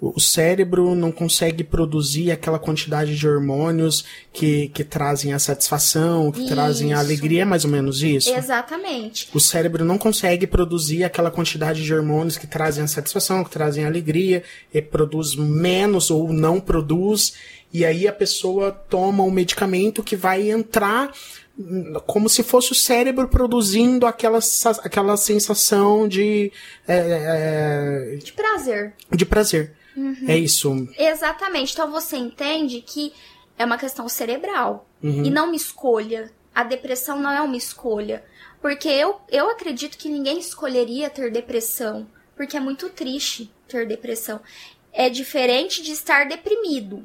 Speaker 1: o cérebro não consegue produzir aquela quantidade de hormônios que, que trazem a satisfação, que isso. trazem a alegria, é mais ou menos isso?
Speaker 2: Exatamente.
Speaker 1: O cérebro não consegue produzir aquela quantidade de hormônios que trazem a satisfação, que trazem a alegria, e produz menos ou não produz, e aí a pessoa toma um medicamento que vai entrar como se fosse o cérebro produzindo aquela, aquela sensação de. É,
Speaker 2: é, de prazer.
Speaker 1: De prazer. Uhum. É isso.
Speaker 2: Exatamente. Então você entende que é uma questão cerebral uhum. e não uma escolha. A depressão não é uma escolha. Porque eu, eu acredito que ninguém escolheria ter depressão. Porque é muito triste ter depressão. É diferente de estar deprimido.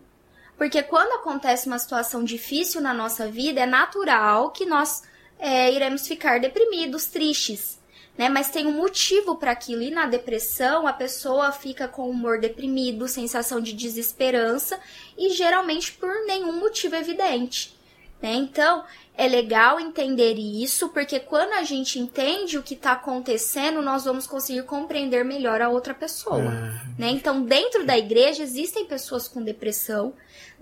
Speaker 2: Porque quando acontece uma situação difícil na nossa vida, é natural que nós é, iremos ficar deprimidos, tristes. Né? Mas tem um motivo para aquilo. E na depressão, a pessoa fica com humor deprimido, sensação de desesperança e geralmente por nenhum motivo evidente. Né? Então, é legal entender isso, porque quando a gente entende o que está acontecendo, nós vamos conseguir compreender melhor a outra pessoa. É. Né? Então, dentro da igreja existem pessoas com depressão,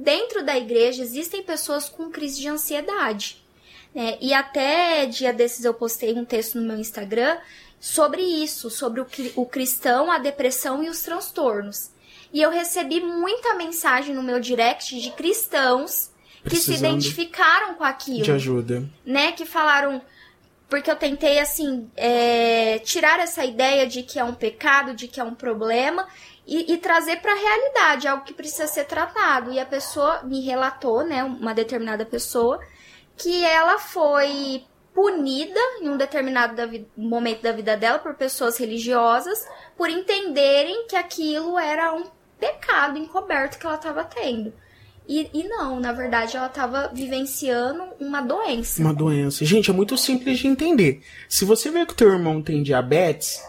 Speaker 2: dentro da igreja existem pessoas com crise de ansiedade. Né? E até dia desses eu postei um texto no meu Instagram sobre isso, sobre o, o cristão, a depressão e os transtornos. E eu recebi muita mensagem no meu direct de cristãos que se identificaram com aquilo.
Speaker 1: De ajuda.
Speaker 2: Né? Que falaram. Porque eu tentei, assim, é, tirar essa ideia de que é um pecado, de que é um problema, e, e trazer para a realidade, algo que precisa ser tratado. E a pessoa me relatou, né, uma determinada pessoa, que ela foi punida em um determinado da momento da vida dela por pessoas religiosas por entenderem que aquilo era um pecado encoberto que ela estava tendo. E, e não, na verdade, ela estava vivenciando uma doença.
Speaker 1: Uma doença. Gente, é muito simples de entender. Se você vê que o teu irmão tem diabetes,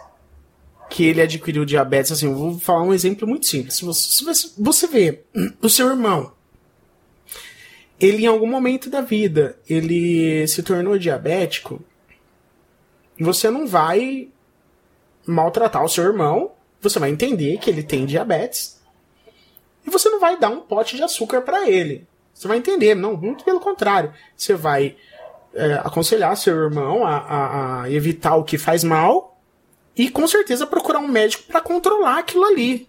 Speaker 1: que ele adquiriu diabetes, assim, vou falar um exemplo muito simples. Se você, se você vê o seu irmão, ele em algum momento da vida, ele se tornou diabético, você não vai maltratar o seu irmão, você vai entender que ele tem diabetes e você não vai dar um pote de açúcar para ele. Você vai entender, não, muito pelo contrário. Você vai é, aconselhar seu irmão a, a, a, evitar o que faz mal e com certeza procurar um médico para controlar aquilo ali.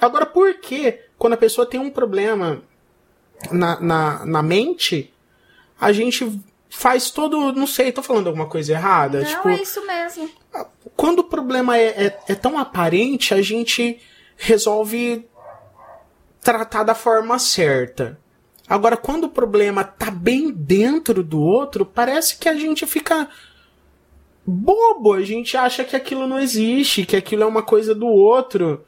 Speaker 1: Agora, por que quando a pessoa tem um problema na, na, na mente, a gente faz todo. Não sei, tô falando alguma coisa errada?
Speaker 2: Não,
Speaker 1: tipo,
Speaker 2: é isso mesmo.
Speaker 1: Quando o problema é, é, é tão aparente, a gente resolve tratar da forma certa. Agora, quando o problema tá bem dentro do outro, parece que a gente fica bobo, a gente acha que aquilo não existe, que aquilo é uma coisa do outro.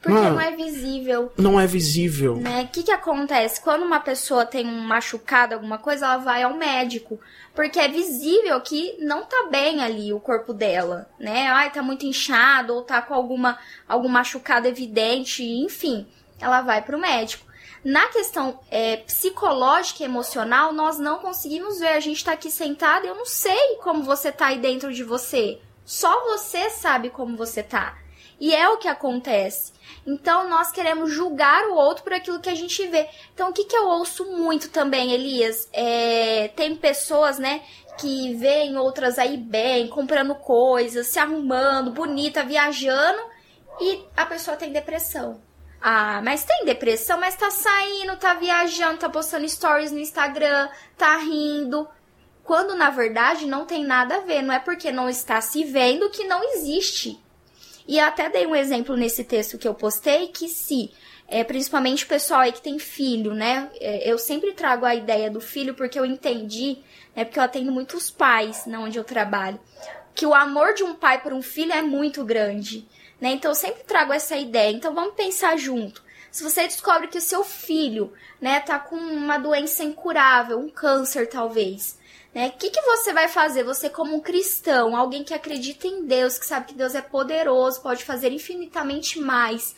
Speaker 2: Porque não, não é visível.
Speaker 1: Não é visível.
Speaker 2: Né? O que, que acontece? Quando uma pessoa tem um machucado, alguma coisa, ela vai ao médico. Porque é visível que não tá bem ali o corpo dela, né? Ai, tá muito inchado, ou tá com alguma, algum machucado evidente, enfim ela vai para o médico. Na questão é, psicológica e emocional, nós não conseguimos ver. A gente está aqui sentado eu não sei como você tá aí dentro de você. Só você sabe como você tá. E é o que acontece. Então nós queremos julgar o outro por aquilo que a gente vê. Então o que, que eu ouço muito também, Elias? É, tem pessoas, né, que veem outras aí bem, comprando coisas, se arrumando, bonita, viajando, e a pessoa tem depressão. Ah, mas tem depressão, mas tá saindo, tá viajando, tá postando stories no Instagram, tá rindo. quando na verdade não tem nada a ver, não é porque não está se vendo que não existe. E até dei um exemplo nesse texto que eu postei que se é, principalmente o pessoal aí que tem filho, né? É, eu sempre trago a ideia do filho porque eu entendi, né? Porque eu atendo muitos pais, na onde eu trabalho, que o amor de um pai por um filho é muito grande, né? Então eu sempre trago essa ideia. Então vamos pensar junto. Se você descobre que o seu filho, né, tá com uma doença incurável, um câncer talvez, né? O que, que você vai fazer? Você, como um cristão, alguém que acredita em Deus, que sabe que Deus é poderoso, pode fazer infinitamente mais,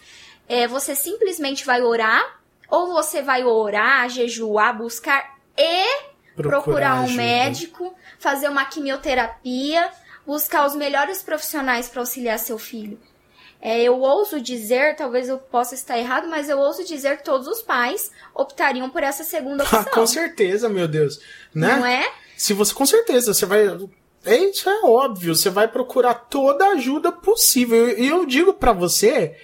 Speaker 2: é, você simplesmente vai orar, ou você vai orar, jejuar, buscar e procurar, procurar um ajuda. médico, fazer uma quimioterapia, buscar os melhores profissionais para auxiliar seu filho. É, eu ouso dizer, talvez eu possa estar errado, mas eu ouso dizer que todos os pais optariam por essa segunda opção.
Speaker 1: com certeza, meu Deus. Né?
Speaker 2: Não é?
Speaker 1: Se você, com certeza, você vai. É, isso é óbvio, você vai procurar toda a ajuda possível. E eu digo para você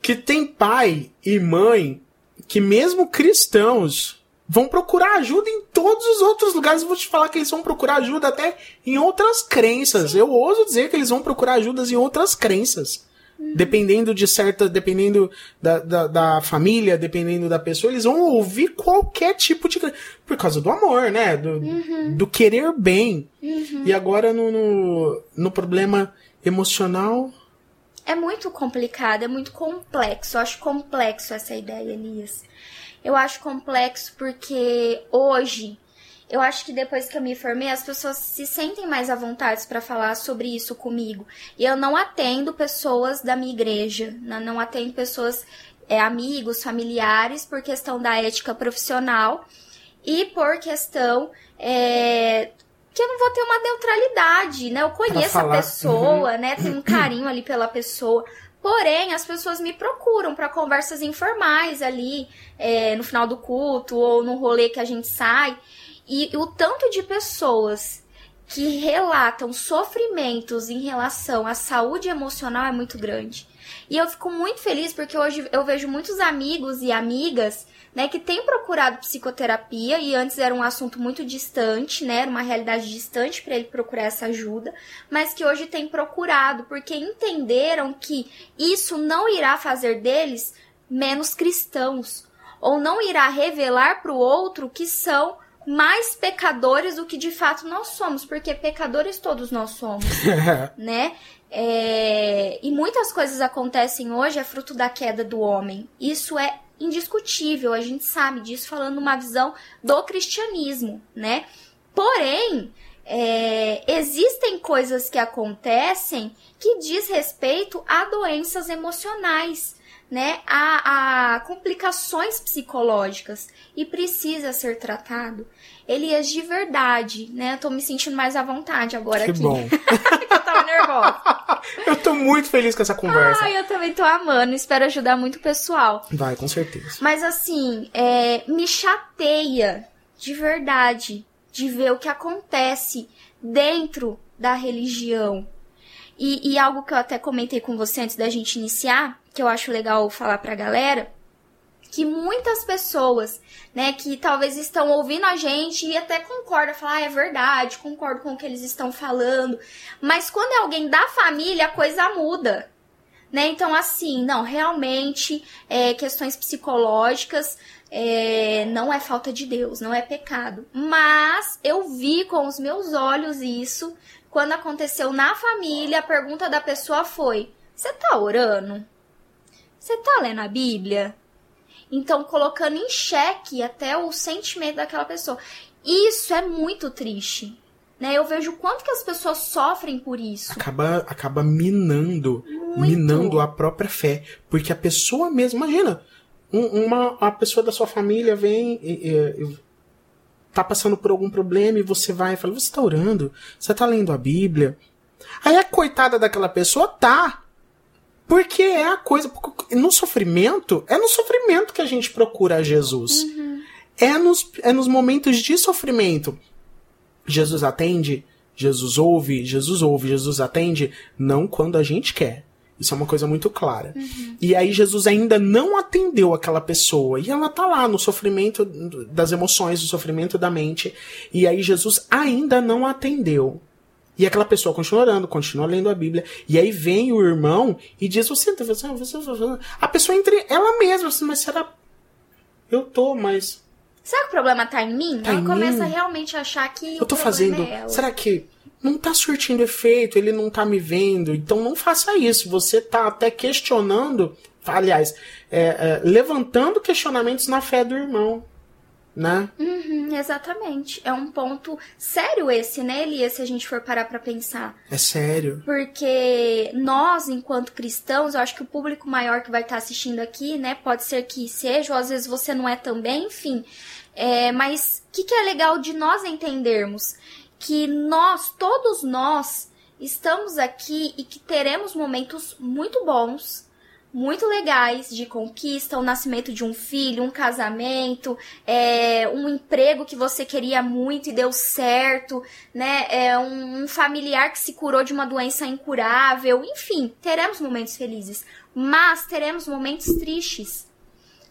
Speaker 1: que tem pai e mãe que, mesmo cristãos, vão procurar ajuda em todos os outros lugares. Eu vou te falar que eles vão procurar ajuda até em outras crenças. Eu ouso dizer que eles vão procurar ajudas em outras crenças. Dependendo de certa. Dependendo da, da, da, família, dependendo da pessoa, eles vão ouvir qualquer tipo de. Por causa do amor, né? Do, uhum. do querer bem. Uhum. E agora no, no, no problema emocional
Speaker 2: é muito complicado, é muito complexo. Eu acho complexo essa ideia, Elias. Eu acho complexo porque hoje, eu acho que depois que eu me formei, as pessoas se sentem mais à vontade para falar sobre isso comigo. E eu não atendo pessoas da minha igreja, não atendo pessoas, é, amigos, familiares, por questão da ética profissional e por questão é, que eu não vou ter uma neutralidade, né? Eu conheço a pessoa, uhum. né? Tenho um carinho ali pela pessoa. Porém, as pessoas me procuram para conversas informais ali é, no final do culto ou no rolê que a gente sai. E o tanto de pessoas que relatam sofrimentos em relação à saúde emocional é muito grande. E eu fico muito feliz porque hoje eu vejo muitos amigos e amigas né, que tem procurado psicoterapia e antes era um assunto muito distante, né, era uma realidade distante para ele procurar essa ajuda, mas que hoje tem procurado porque entenderam que isso não irá fazer deles menos cristãos ou não irá revelar para o outro que são mais pecadores do que de fato nós somos, porque pecadores todos nós somos, né? É... E muitas coisas acontecem hoje é fruto da queda do homem. Isso é indiscutível, a gente sabe disso falando uma visão do cristianismo, né? Porém, é, existem coisas que acontecem que diz respeito a doenças emocionais, né? A, a complicações psicológicas e precisa ser tratado. Elias, de verdade, né? Eu tô me sentindo mais à vontade agora
Speaker 1: que
Speaker 2: aqui.
Speaker 1: bom.
Speaker 2: eu tava nervosa.
Speaker 1: eu tô muito feliz com essa conversa.
Speaker 2: Ai, eu também tô amando. Espero ajudar muito o pessoal.
Speaker 1: Vai, com certeza.
Speaker 2: Mas assim, é, me chateia de verdade de ver o que acontece dentro da religião. E, e algo que eu até comentei com você antes da gente iniciar, que eu acho legal falar pra galera, que muitas pessoas, né, que talvez estão ouvindo a gente e até concordam, falar, ah, é verdade, concordo com o que eles estão falando, mas quando é alguém da família, a coisa muda. Né? Então, assim, não, realmente, é, questões psicológicas é, não é falta de Deus, não é pecado. Mas eu vi com os meus olhos isso quando aconteceu na família. A pergunta da pessoa foi: Você tá orando? Você tá lendo a Bíblia? Então, colocando em xeque até o sentimento daquela pessoa. Isso é muito triste. Né? Eu vejo o quanto que as pessoas sofrem por isso.
Speaker 1: Acaba, acaba minando, muito. minando a própria fé. Porque a pessoa mesmo, imagina, um, uma a pessoa da sua família vem e, e, tá passando por algum problema e você vai e fala, você tá orando? Você tá lendo a Bíblia? Aí a coitada daquela pessoa tá. Porque é a coisa. No sofrimento, é no sofrimento que a gente procura Jesus. Uhum. É, nos, é nos momentos de sofrimento. Jesus atende, Jesus ouve, Jesus ouve, Jesus atende, não quando a gente quer. Isso é uma coisa muito clara. Uhum. E aí Jesus ainda não atendeu aquela pessoa. E ela tá lá no sofrimento das emoções, no sofrimento da mente. E aí Jesus ainda não atendeu. E aquela pessoa continua orando, continua lendo a Bíblia. E aí vem o irmão e diz: Você tá fazendo. Você A pessoa entre ela mesma, assim, mas será. Eu tô, mas.
Speaker 2: Será que o problema tá em mim? Tá ela em começa mim? realmente a achar que.
Speaker 1: Eu tô fazendo. É será que não tá surtindo efeito, ele não tá me vendo. Então não faça isso. Você tá até questionando, aliás, é, é, levantando questionamentos na fé do irmão. Né?
Speaker 2: Uhum, exatamente. É um ponto sério esse, né, Elias, se a gente for parar pra pensar.
Speaker 1: É sério.
Speaker 2: Porque nós, enquanto cristãos, eu acho que o público maior que vai estar tá assistindo aqui, né, pode ser que seja, ou às vezes você não é também, enfim. É, mas o que, que é legal de nós entendermos? que nós, todos nós, estamos aqui e que teremos momentos muito bons, muito legais de conquista, o nascimento de um filho, um casamento, é, um emprego que você queria muito e deu certo, né? É, um, um familiar que se curou de uma doença incurável, enfim, teremos momentos felizes, mas teremos momentos tristes.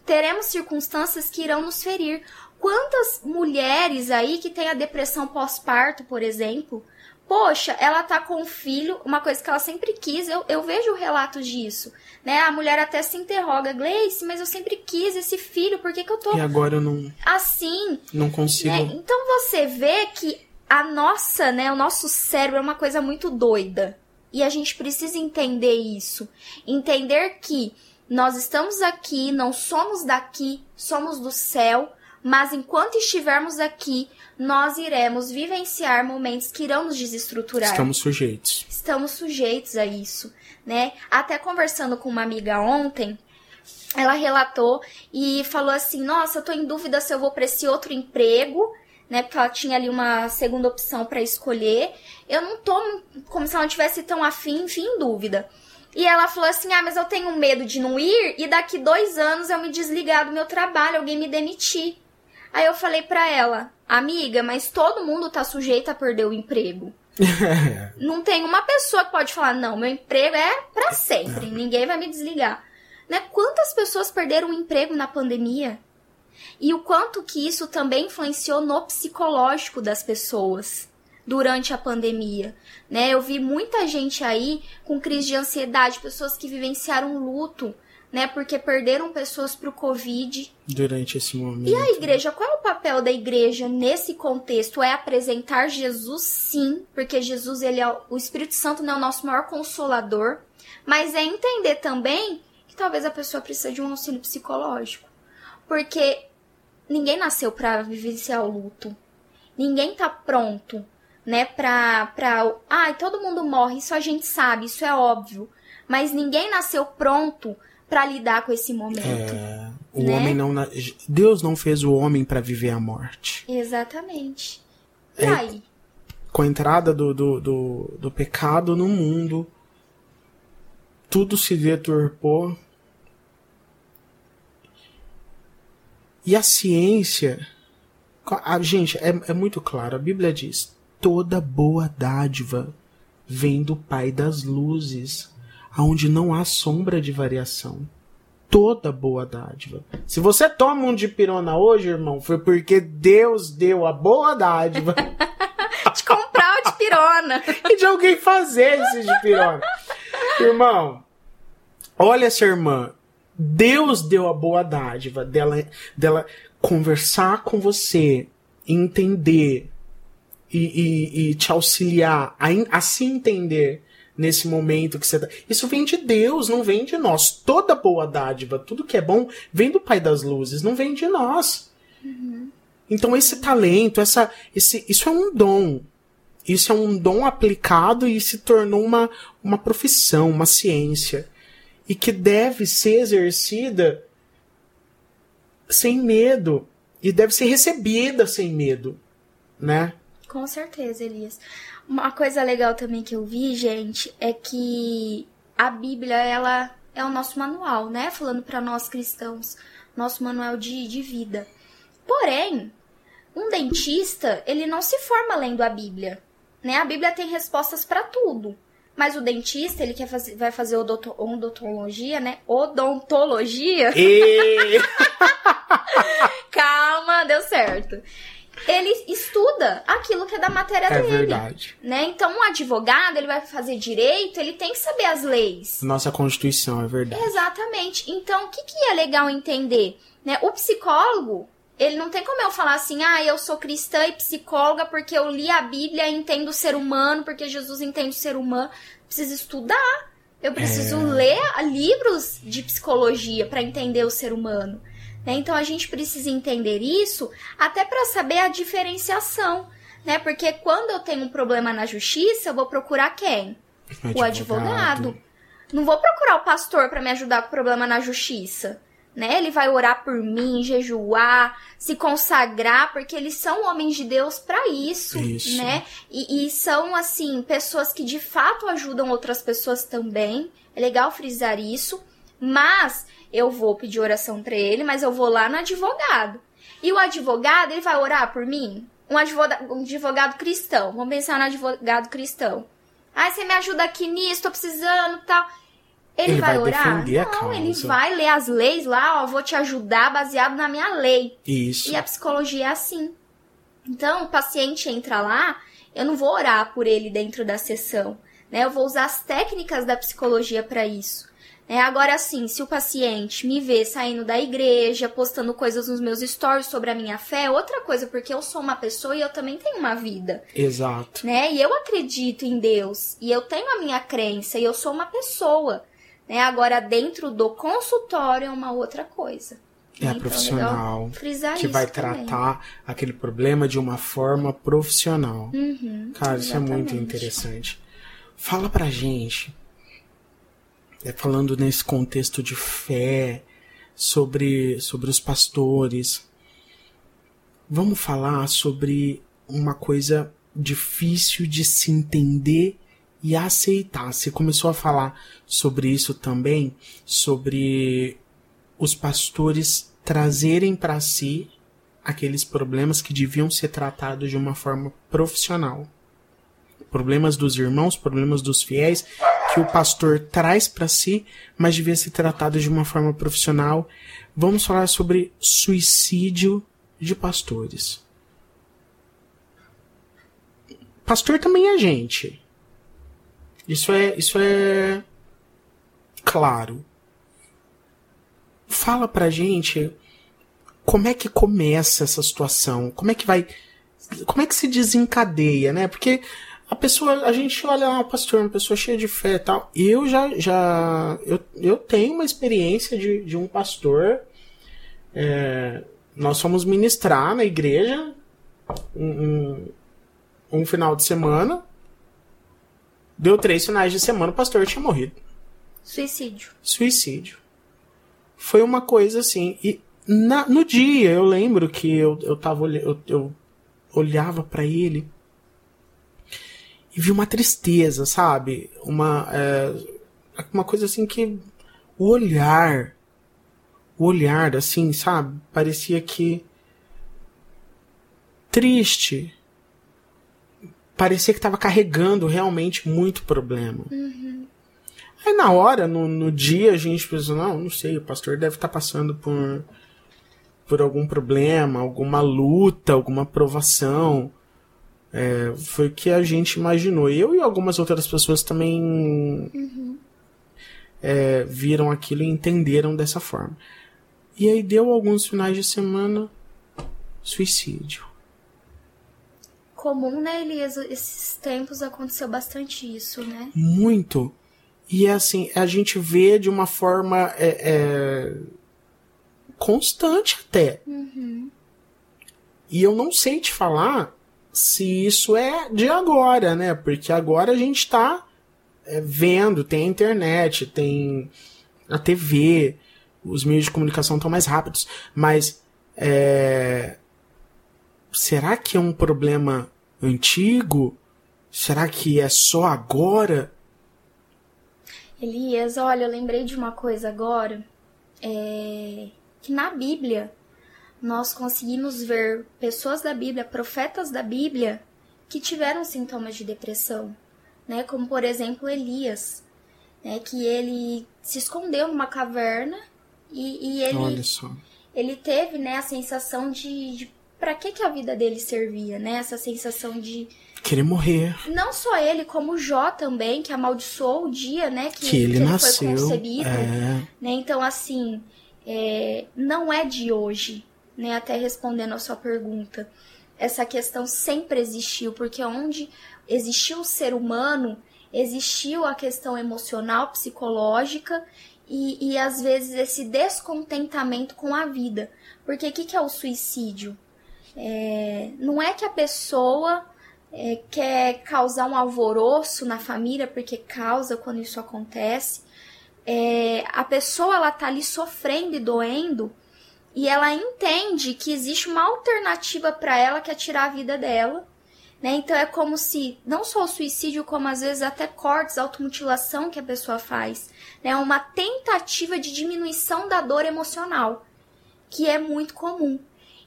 Speaker 2: Teremos circunstâncias que irão nos ferir. Quantas mulheres aí que têm a depressão pós-parto, por exemplo, poxa, ela tá com um filho, uma coisa que ela sempre quis, eu, eu vejo relatos disso, né? A mulher até se interroga, Gleice, mas eu sempre quis esse filho, por que, que eu tô...
Speaker 1: E agora eu não...
Speaker 2: Assim...
Speaker 1: Não consigo... Né?
Speaker 2: Então você vê que a nossa, né, o nosso cérebro é uma coisa muito doida. E a gente precisa entender isso. Entender que nós estamos aqui, não somos daqui, somos do céu, mas enquanto estivermos aqui, nós iremos vivenciar momentos que irão nos desestruturar.
Speaker 1: Estamos sujeitos.
Speaker 2: Estamos sujeitos a isso, né? Até conversando com uma amiga ontem, ela relatou e falou assim: "Nossa, eu tô em dúvida se eu vou para esse outro emprego, né? Porque ela tinha ali uma segunda opção para escolher. Eu não tô como se ela não tivesse tão afim, enfim, em dúvida. E ela falou assim: Ah, mas eu tenho medo de não ir e daqui dois anos eu me desligar do meu trabalho, alguém me demitir. Aí eu falei pra ela, amiga, mas todo mundo tá sujeito a perder o emprego. não tem uma pessoa que pode falar, não, meu emprego é para sempre, ninguém vai me desligar. Né? Quantas pessoas perderam o emprego na pandemia? E o quanto que isso também influenciou no psicológico das pessoas durante a pandemia, né? Eu vi muita gente aí com crise de ansiedade, pessoas que vivenciaram luto, né? Porque perderam pessoas para o Covid.
Speaker 1: Durante esse momento.
Speaker 2: E a igreja, qual é o papel da igreja nesse contexto? É apresentar Jesus, sim, porque Jesus, ele é o Espírito Santo, é o nosso maior consolador, mas é entender também que talvez a pessoa precisa de um auxílio psicológico. Porque ninguém nasceu para vivenciar o luto. Ninguém tá pronto, né, pra, pra... Ai, todo mundo morre, isso a gente sabe, isso é óbvio. Mas ninguém nasceu pronto para lidar com esse momento. É,
Speaker 1: o né? homem não. Deus não fez o homem para viver a morte.
Speaker 2: Exatamente. E
Speaker 1: é,
Speaker 2: aí?
Speaker 1: Com a entrada do, do, do, do pecado no mundo, tudo se deturpou. E a ciência. A, gente, é, é muito claro. A Bíblia diz: toda boa dádiva vem do Pai das luzes aonde não há sombra de variação. Toda boa dádiva. Se você toma um de pirona hoje, irmão, foi porque Deus deu a boa dádiva.
Speaker 2: de comprar o de pirona.
Speaker 1: e de alguém fazer esse de pirona. irmão, olha essa irmã. Deus deu a boa dádiva dela, dela conversar com você, entender e, e, e te auxiliar a, a se entender nesse momento que você tá. Isso vem de Deus, não vem de nós. Toda boa dádiva, tudo que é bom, vem do Pai das Luzes, não vem de nós. Uhum. Então esse talento, essa, esse, isso é um dom. Isso é um dom aplicado e se tornou uma, uma profissão, uma ciência. E que deve ser exercida sem medo. E deve ser recebida sem medo, né?
Speaker 2: Com certeza, Elias. Uma coisa legal também que eu vi, gente, é que a Bíblia, ela é o nosso manual, né? Falando para nós cristãos, nosso manual de, de vida. Porém, um dentista, ele não se forma lendo a Bíblia, né? A Bíblia tem respostas para tudo. Mas o dentista, ele quer fazer, vai fazer odonto, odontologia, né? Odontologia.
Speaker 1: E...
Speaker 2: Calma, deu certo. Ele estuda aquilo que é da matéria
Speaker 1: é
Speaker 2: dele.
Speaker 1: verdade.
Speaker 2: Né? Então, um advogado, ele vai fazer direito, ele tem que saber as leis.
Speaker 1: Nossa Constituição, é verdade.
Speaker 2: Exatamente. Então, o que, que é legal entender? Né? O psicólogo, ele não tem como eu falar assim, ah, eu sou cristã e psicóloga porque eu li a Bíblia e entendo o ser humano, porque Jesus entende o ser humano. Preciso estudar. Eu preciso
Speaker 1: É.
Speaker 2: ler livros de psicologia para entender o ser humano. Né? Então a gente precisa entender isso até para saber a diferenciação, né? Porque quando eu tenho um problema na justiça, eu vou procurar quem? O advogado. Não vou procurar o pastor para me ajudar com o problema na justiça. Né? Ele vai orar por mim, jejuar, se consagrar, porque eles são homens de Deus para isso,
Speaker 1: Isso.
Speaker 2: né? E, e são assim pessoas que de fato ajudam outras pessoas também. É legal frisar isso, mas eu vou pedir oração para ele, mas eu vou lá no advogado. E o advogado, ele vai orar por mim? Um advogado, um advogado cristão. Vamos pensar no advogado cristão. Ah, você me ajuda aqui nisso, tô precisando, tal. Ele,
Speaker 1: Ele
Speaker 2: vai,
Speaker 1: vai
Speaker 2: orar? Não, ele vai ler as leis lá, ó, vou te ajudar baseado na minha lei.
Speaker 1: Isso.
Speaker 2: E a psicologia é assim. Então, o paciente entra lá, eu não vou orar por ele dentro da sessão, né? Eu vou usar as técnicas da psicologia para isso. É, agora sim, se o paciente me vê saindo da igreja, postando coisas nos meus stories sobre a minha fé, é outra coisa, porque eu sou uma pessoa e eu também tenho uma vida
Speaker 1: Exato.
Speaker 2: né? E eu acredito em Deus e eu tenho a minha crença e eu sou uma pessoa, né? Agora dentro do consultório é uma outra coisa.
Speaker 1: É a
Speaker 2: Então,
Speaker 1: profissional
Speaker 2: legal frisar
Speaker 1: que vai
Speaker 2: também.
Speaker 1: tratar aquele problema de uma forma profissional.
Speaker 2: Uhum,
Speaker 1: Cara, isso é muito
Speaker 2: exatamente.
Speaker 1: interessante. Fala pra gente, é, falando nesse contexto de fé, sobre, sobre os pastores, vamos falar sobre uma coisa difícil de se entender e aceitar. Você começou a falar sobre isso também, sobre os pastores trazerem para si aqueles problemas que deviam ser tratados de uma forma profissional problemas dos irmãos, problemas dos fiéis, que o pastor traz para si, mas devia ser tratado de uma forma profissional. Vamos falar sobre suicídio de pastores. Pastor também é gente. Isso é, isso é claro. Fala pra gente como é que começa essa situação, como é que vai, como é que se desencadeia, né? Porque a pessoa, a gente olha lá, o pastor, uma pessoa cheia de fé e tal. Eu já, já, eu, eu tenho uma experiência de, de um pastor. é, nós fomos ministrar na igreja um, um, um final de semana. Deu três finais de semana, o pastor tinha morrido.
Speaker 2: Suicídio.
Speaker 1: Suicídio. Foi uma coisa assim. E na- no dia, eu lembro que eu, eu tava eu, eu olhava pra ele e vi uma tristeza, sabe? Uma, é, uma coisa assim que. O olhar. O olhar, assim, sabe? Parecia que. Triste. Parecia que tava carregando realmente muito problema. Aí na hora, no, no dia, a gente pensou, não, não sei, o pastor deve estar passando por, por algum problema, alguma luta, alguma provação. É, foi o que a gente imaginou. Eu e algumas outras pessoas também é, viram aquilo e entenderam dessa forma. E aí deu alguns finais de semana suicídio.
Speaker 2: Comum, né, Elias? Esses tempos aconteceu bastante isso, né?
Speaker 1: Muito. E é assim, a gente vê de uma forma é, é, constante até. E eu não sei te falar se isso é de agora, né? Porque agora a gente tá é, vendo, tem a internet, tem a TV, os meios de comunicação estão mais rápidos. Mas é, será que é um problema antigo? Será que é só agora?
Speaker 2: Elias, olha, eu lembrei de uma coisa agora. É... Que na Bíblia nós conseguimos ver pessoas da Bíblia, profetas da Bíblia, que tiveram sintomas de depressão. né? Como por exemplo Elias, né? Que ele se escondeu numa caverna e, e ele, ele teve, né, a sensação de, de para que que a vida dele servia, né? Essa sensação de
Speaker 1: Querer morrer.
Speaker 2: não só ele, como Jó também, que amaldiçoou o dia, né, que,
Speaker 1: Que ele
Speaker 2: foi
Speaker 1: nasceu.
Speaker 2: concebido,
Speaker 1: É.
Speaker 2: né? Então, assim, é, não é de hoje, né? Até respondendo a sua pergunta, essa questão sempre existiu, porque onde existiu o ser humano, existiu a questão emocional, psicológica e, e às vezes esse descontentamento com a vida. Porque o que, que é o suicídio? É, não é que a pessoa é, quer causar um alvoroço na família, porque causa quando isso acontece. É, a pessoa ela tá ali sofrendo e doendo e ela entende que existe uma alternativa para ela que é tirar a vida dela. Né? Então é como se não só o suicídio, como às vezes até cortes, automutilação que a pessoa faz, né? uma tentativa de diminuição da dor emocional, que é muito comum.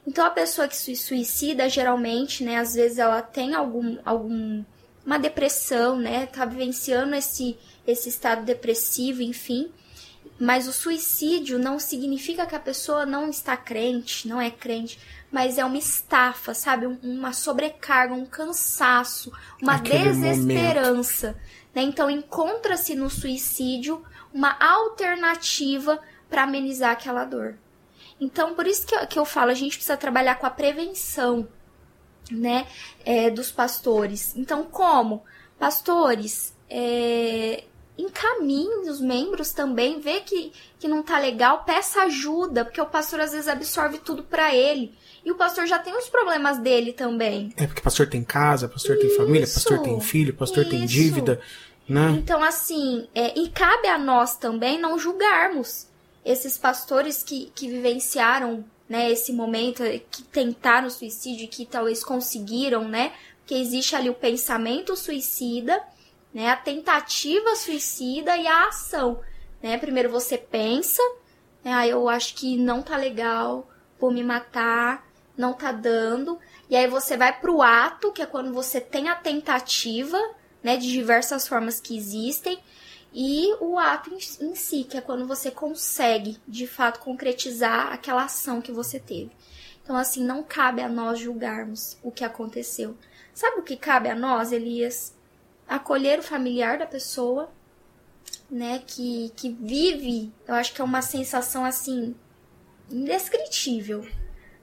Speaker 2: Então a pessoa que se suicida, geralmente, né, às vezes ela tem algum, algum uma depressão, né, tá vivenciando esse esse estado depressivo, enfim. Mas o suicídio não significa que a pessoa não está crente, não é crente, mas é uma estafa, sabe? Um- Uma sobrecarga, um cansaço, uma
Speaker 1: Aquele
Speaker 2: desesperança. Né? Então encontra-se no suicídio uma alternativa para amenizar aquela dor. Então, por isso que eu, que eu falo, a gente precisa trabalhar com a prevenção, né, é, dos pastores. Então, como? Pastores, é, encaminhe os membros também, vê que, que não tá legal, peça ajuda, porque o pastor às vezes absorve tudo para ele. E o pastor já tem os problemas dele também.
Speaker 1: É porque pastor tem casa, pastor tem família,
Speaker 2: Isso,
Speaker 1: pastor tem filho, pastor tem
Speaker 2: isso.
Speaker 1: dívida, né?
Speaker 2: Então, assim, é, e cabe a nós também não julgarmos esses pastores que, que vivenciaram né, esse momento, que tentaram suicídio, que talvez conseguiram, né? Porque existe ali o pensamento suicida, né? A tentativa suicida e a ação, né? Primeiro você pensa, né, ah, eu acho que não tá legal, vou me matar, não tá dando. E aí você vai pro ato, que é quando você tem a tentativa, né, de diversas formas que existem, e o ato em, em si, que é quando você consegue, de fato, concretizar aquela ação que você teve. Então, assim, não cabe a nós julgarmos o que aconteceu. Sabe o que cabe a nós, Elias? Acolher o familiar da pessoa, né, que, que vive, eu acho que é uma sensação, assim, indescritível,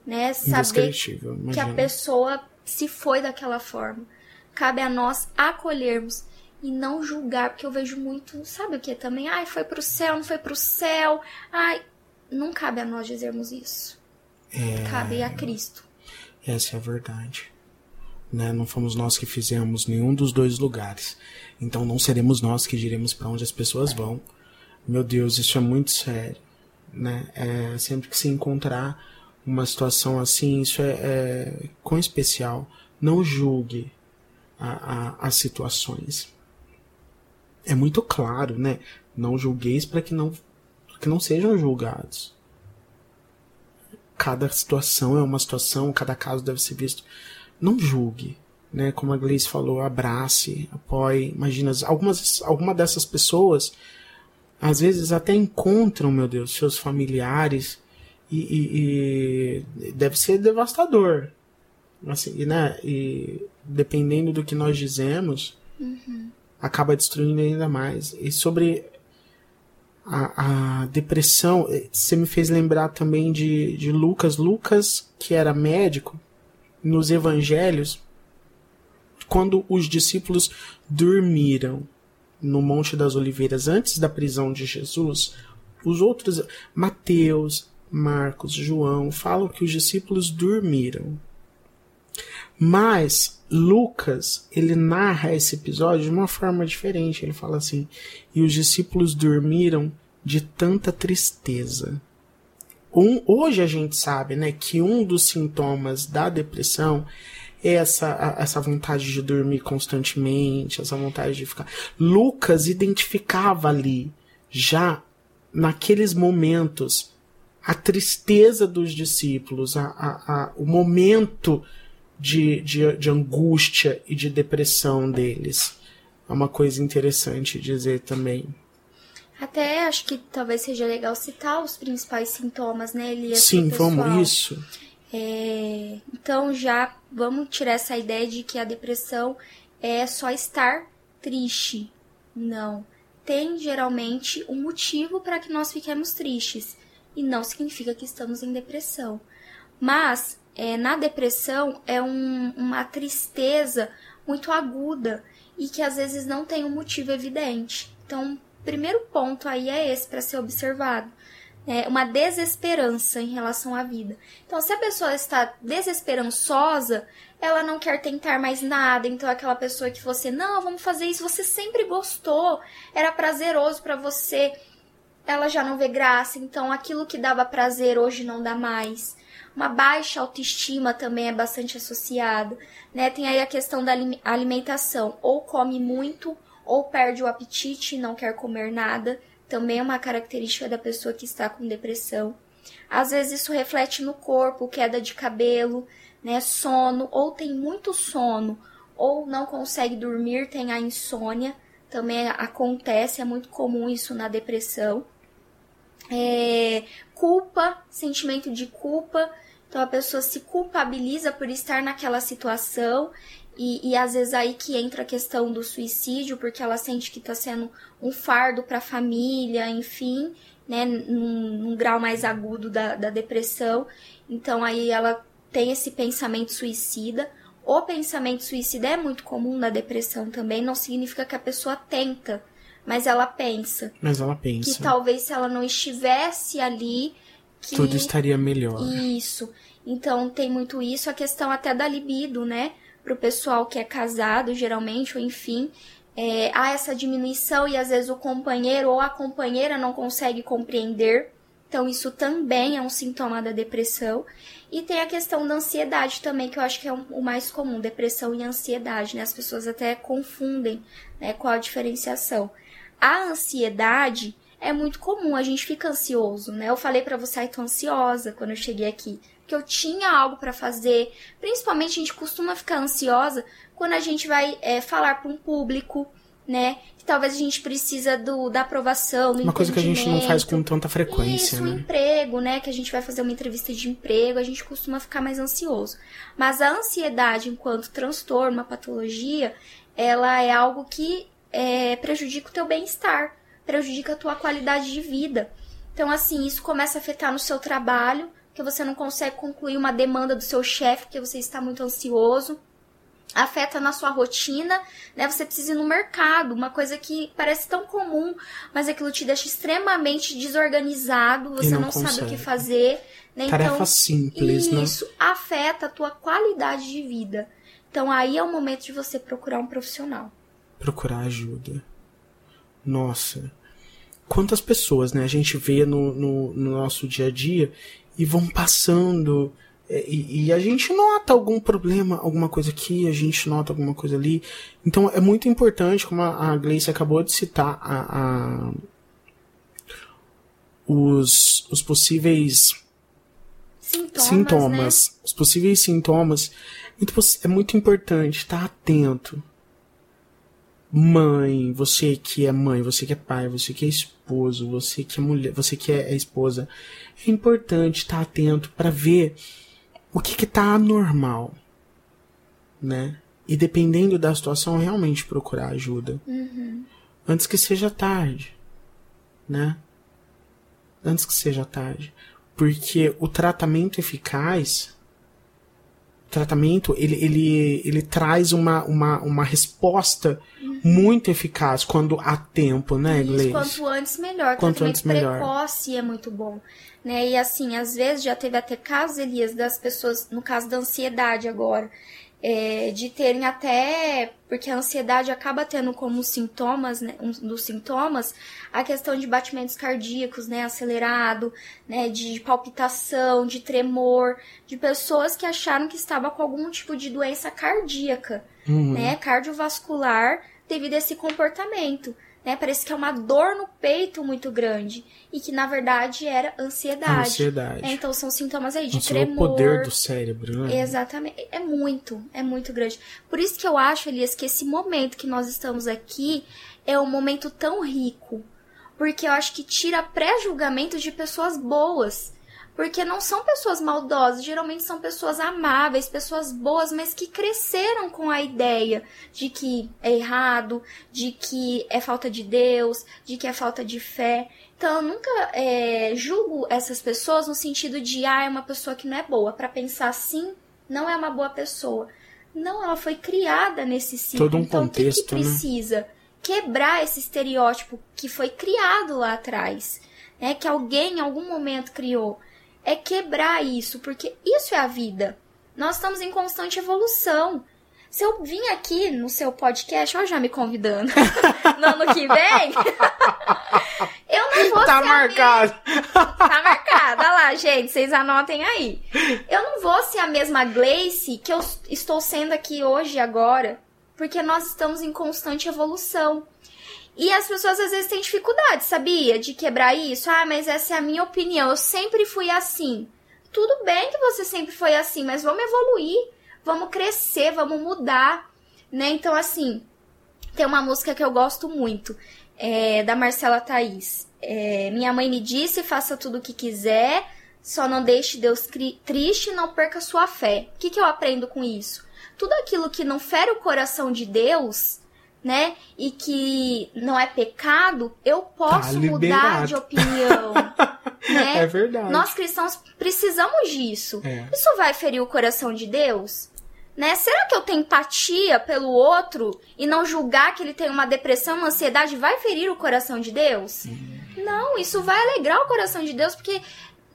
Speaker 2: né? Saber
Speaker 1: Indescritível,
Speaker 2: que a pessoa se foi daquela forma. Cabe a nós acolhermos e não julgar, porque eu vejo muito, sabe o que também? Ai, foi pro céu, não foi pro céu. Ai, não cabe a nós dizermos isso.
Speaker 1: É,
Speaker 2: Cabe a Cristo.
Speaker 1: essa é a verdade. Né? Não fomos nós que fizemos nenhum dos dois lugares. Então não seremos nós que diremos para onde as pessoas vão. Meu Deus, isso é muito sério. Né? É, sempre que se encontrar uma situação assim, isso é, é com especial. Não julgue as situações. É muito claro, né? Não julgueis para que não, que não sejam julgados cada situação é uma situação, cada caso deve ser visto. Não julgue, né? Como a Gleice falou, abrace, apoie. Imagina, algumas, alguma dessas pessoas às vezes até encontram, meu Deus, seus familiares e, e- e deve ser devastador. Assim, e, né? E dependendo do que nós dizemos, acaba destruindo ainda mais. E sobre a, a depressão, eh, você me fez lembrar também de, de Lucas. Lucas, que era médico, nos evangelhos, quando os discípulos dormiram no Monte das Oliveiras antes da prisão de Jesus, os outros, Mateus, Marcos, João, falam que os discípulos dormiram. Mas Lucas, ele narra esse episódio de uma forma diferente. Ele fala assim: e os discípulos dormiram de tanta tristeza. Um, hoje a gente sabe né, que um dos sintomas da depressão é essa, essa vontade de dormir constantemente, essa vontade de ficar. Lucas identificava ali, já naqueles momentos, a tristeza dos discípulos, a, a, a, o momento de, de, de angústia e de depressão deles. é uma coisa interessante dizer também.
Speaker 2: Até acho que talvez seja legal citar os principais sintomas, né, Elias?
Speaker 1: Sim, vamos, isso.
Speaker 2: É, então já vamos tirar essa ideia de que a depressão é só estar triste. Não. Tem geralmente um motivo para que nós fiquemos tristes. E não significa que estamos em depressão. Mas é, na depressão é um, uma tristeza muito aguda e que às vezes não tem um motivo evidente. Então, primeiro ponto aí é esse para ser observado. É uma desesperança em relação à vida. Então, se a pessoa está desesperançosa, ela não quer tentar mais nada. Então, aquela pessoa que você, não, vamos fazer isso, você sempre gostou, era prazeroso para você, ela já não vê graça. Então, aquilo que dava prazer hoje não dá mais. Uma baixa autoestima também é bastante associado, né? Tem aí a questão da alimentação, ou come muito, ou perde o apetite e não quer comer nada, também é uma característica da pessoa que está com depressão. Às vezes isso reflete no corpo, queda de cabelo, né, sono, ou tem muito sono, ou não consegue dormir, tem a insônia, também acontece, é muito comum isso na depressão. É, culpa, sentimento de culpa, então a pessoa se culpabiliza por estar naquela situação e, e às vezes aí que entra a questão do suicídio, porque ela sente que está sendo um fardo para a família, enfim, né, num, num, grau mais agudo da, da depressão. Então aí ela tem esse pensamento suicida. O pensamento suicida é muito comum na depressão também, não significa que a pessoa tenta, mas ela pensa.
Speaker 1: Mas ela pensa.
Speaker 2: Que talvez se ela não estivesse ali. Que...
Speaker 1: Tudo estaria melhor.
Speaker 2: Isso. Então tem muito isso, a questão até da libido, né? Pro pessoal que é casado, geralmente, ou enfim, é, há essa diminuição e às vezes o companheiro ou a companheira não consegue compreender. Então, isso também é um sintoma da depressão. E tem a questão da ansiedade também, que eu acho que é o mais comum, depressão e ansiedade, né? As pessoas até confundem né, qual a diferenciação. A ansiedade é muito comum, a gente fica ansioso, né? Eu falei para você, ai, tô ansiosa quando eu cheguei aqui, que eu tinha algo para fazer. Principalmente a gente costuma ficar ansiosa quando a gente vai é, falar para um público, né? Que talvez a gente precisa do, da aprovação, do
Speaker 1: Uma coisa que a gente não faz com tanta frequência,
Speaker 2: Isso,
Speaker 1: né?
Speaker 2: um emprego, né? Que a gente vai fazer uma entrevista de emprego, a gente costuma ficar mais ansioso. Mas a ansiedade, enquanto transtorno, uma patologia, ela é algo que é, prejudica o teu bem-estar, prejudica a tua qualidade de vida. Então, assim, isso começa a afetar no seu trabalho, que você não consegue concluir uma demanda do seu chefe, porque você está muito ansioso. Afeta na sua rotina, né? Você precisa ir no mercado, uma coisa que parece tão comum, mas aquilo te deixa extremamente desorganizado, você não, não sabe o que fazer. Né?
Speaker 1: Tarefa então, simples,
Speaker 2: isso
Speaker 1: né?
Speaker 2: Isso afeta a tua qualidade de vida. Então aí é o momento de você procurar um profissional
Speaker 1: procurar ajuda. Nossa, quantas pessoas, né, a gente vê no, no, no nosso dia a dia e vão passando é, e, e, a gente nota algum problema, alguma coisa aqui, a gente nota alguma coisa ali. Então é muito importante, como a, a Gleice acabou de citar, a, a, os, os possíveis
Speaker 2: sintomas,
Speaker 1: sintomas
Speaker 2: né?
Speaker 1: os possíveis sintomas. é muito importante estar atento mãe, você que é mãe, você que é pai, você que é esposo, você que é mulher, você que é esposa, é importante estar atento para ver o que está anormal, né? E dependendo da situação, realmente procurar ajuda.
Speaker 2: Uhum.
Speaker 1: Antes que seja tarde, né? Antes que seja tarde. Porque o tratamento eficaz tratamento ele, ele, ele traz uma, uma, uma resposta uhum. muito eficaz quando há tempo, né, Gleice?
Speaker 2: Quanto antes melhor.
Speaker 1: Quanto antes melhor.
Speaker 2: precoce é muito bom. Né? E assim, às vezes já teve até casos, Elias, das pessoas, no caso da ansiedade agora, é, de terem até, porque a ansiedade acaba tendo como sintomas, né, um dos sintomas, a questão de batimentos cardíacos, né, acelerado, né, de palpitação, de tremor, de pessoas que acharam que estava com algum tipo de doença cardíaca,
Speaker 1: uhum.
Speaker 2: né, cardiovascular, devido a esse comportamento. Né? Parece que é uma dor no peito muito grande e que na verdade era ansiedade.
Speaker 1: Ansiedade.
Speaker 2: É, então são sintomas aí de
Speaker 1: Nossa,
Speaker 2: tremor.
Speaker 1: o poder do cérebro, né?
Speaker 2: Exatamente. É muito, é muito grande. Por isso que eu acho, Elias, que esse momento que nós estamos aqui é um momento tão rico. Porque eu acho que tira pré-julgamento de pessoas boas. Porque não são pessoas maldosas, geralmente são pessoas amáveis, pessoas boas, mas que cresceram com a ideia de que é errado, de que é falta de Deus, de que é falta de fé. Então eu nunca é, julgo essas pessoas no sentido de, ah, é uma pessoa que não é boa. Para pensar assim, não é uma boa pessoa. Não, ela foi criada nesse ciclo.
Speaker 1: Todo um
Speaker 2: então
Speaker 1: contexto,
Speaker 2: o que, que
Speaker 1: né?
Speaker 2: precisa? Quebrar esse estereótipo que foi criado lá atrás. Né, que alguém em algum momento criou é quebrar isso, porque isso é a vida. Nós estamos em constante evolução. Se eu vim aqui no seu podcast, ó, já me convidando, no ano que vem, eu não vou
Speaker 1: Tá
Speaker 2: ser
Speaker 1: marcado.
Speaker 2: a mesma... Tá marcado, olha lá, gente, vocês anotem aí. Eu não vou ser a mesma Gleice que eu estou sendo aqui hoje, agora, porque nós estamos em constante evolução. E as pessoas às vezes têm dificuldade, sabia? De quebrar isso. Ah, mas essa é a minha opinião. Eu sempre fui assim. Tudo bem que você sempre foi assim, mas vamos evoluir, vamos crescer, vamos mudar, né? Então, assim, tem uma música que eu gosto muito, é, da Marcela Thaís. É, Minha mãe me disse: faça tudo o que quiser, só não deixe Deus triste e não perca sua fé. O que, que eu aprendo com isso? Tudo aquilo que não fere o coração de Deus né? E que não é pecado, eu posso
Speaker 1: Tá
Speaker 2: mudar de opinião. né?
Speaker 1: É verdade.
Speaker 2: Nós cristãos precisamos disso.
Speaker 1: É.
Speaker 2: Isso vai ferir o coração de Deus? Né? Será que eu tenho empatia pelo outro e não julgar que ele tem uma depressão, uma ansiedade, vai ferir o coração de Deus? Não, isso vai alegrar o coração de Deus, porque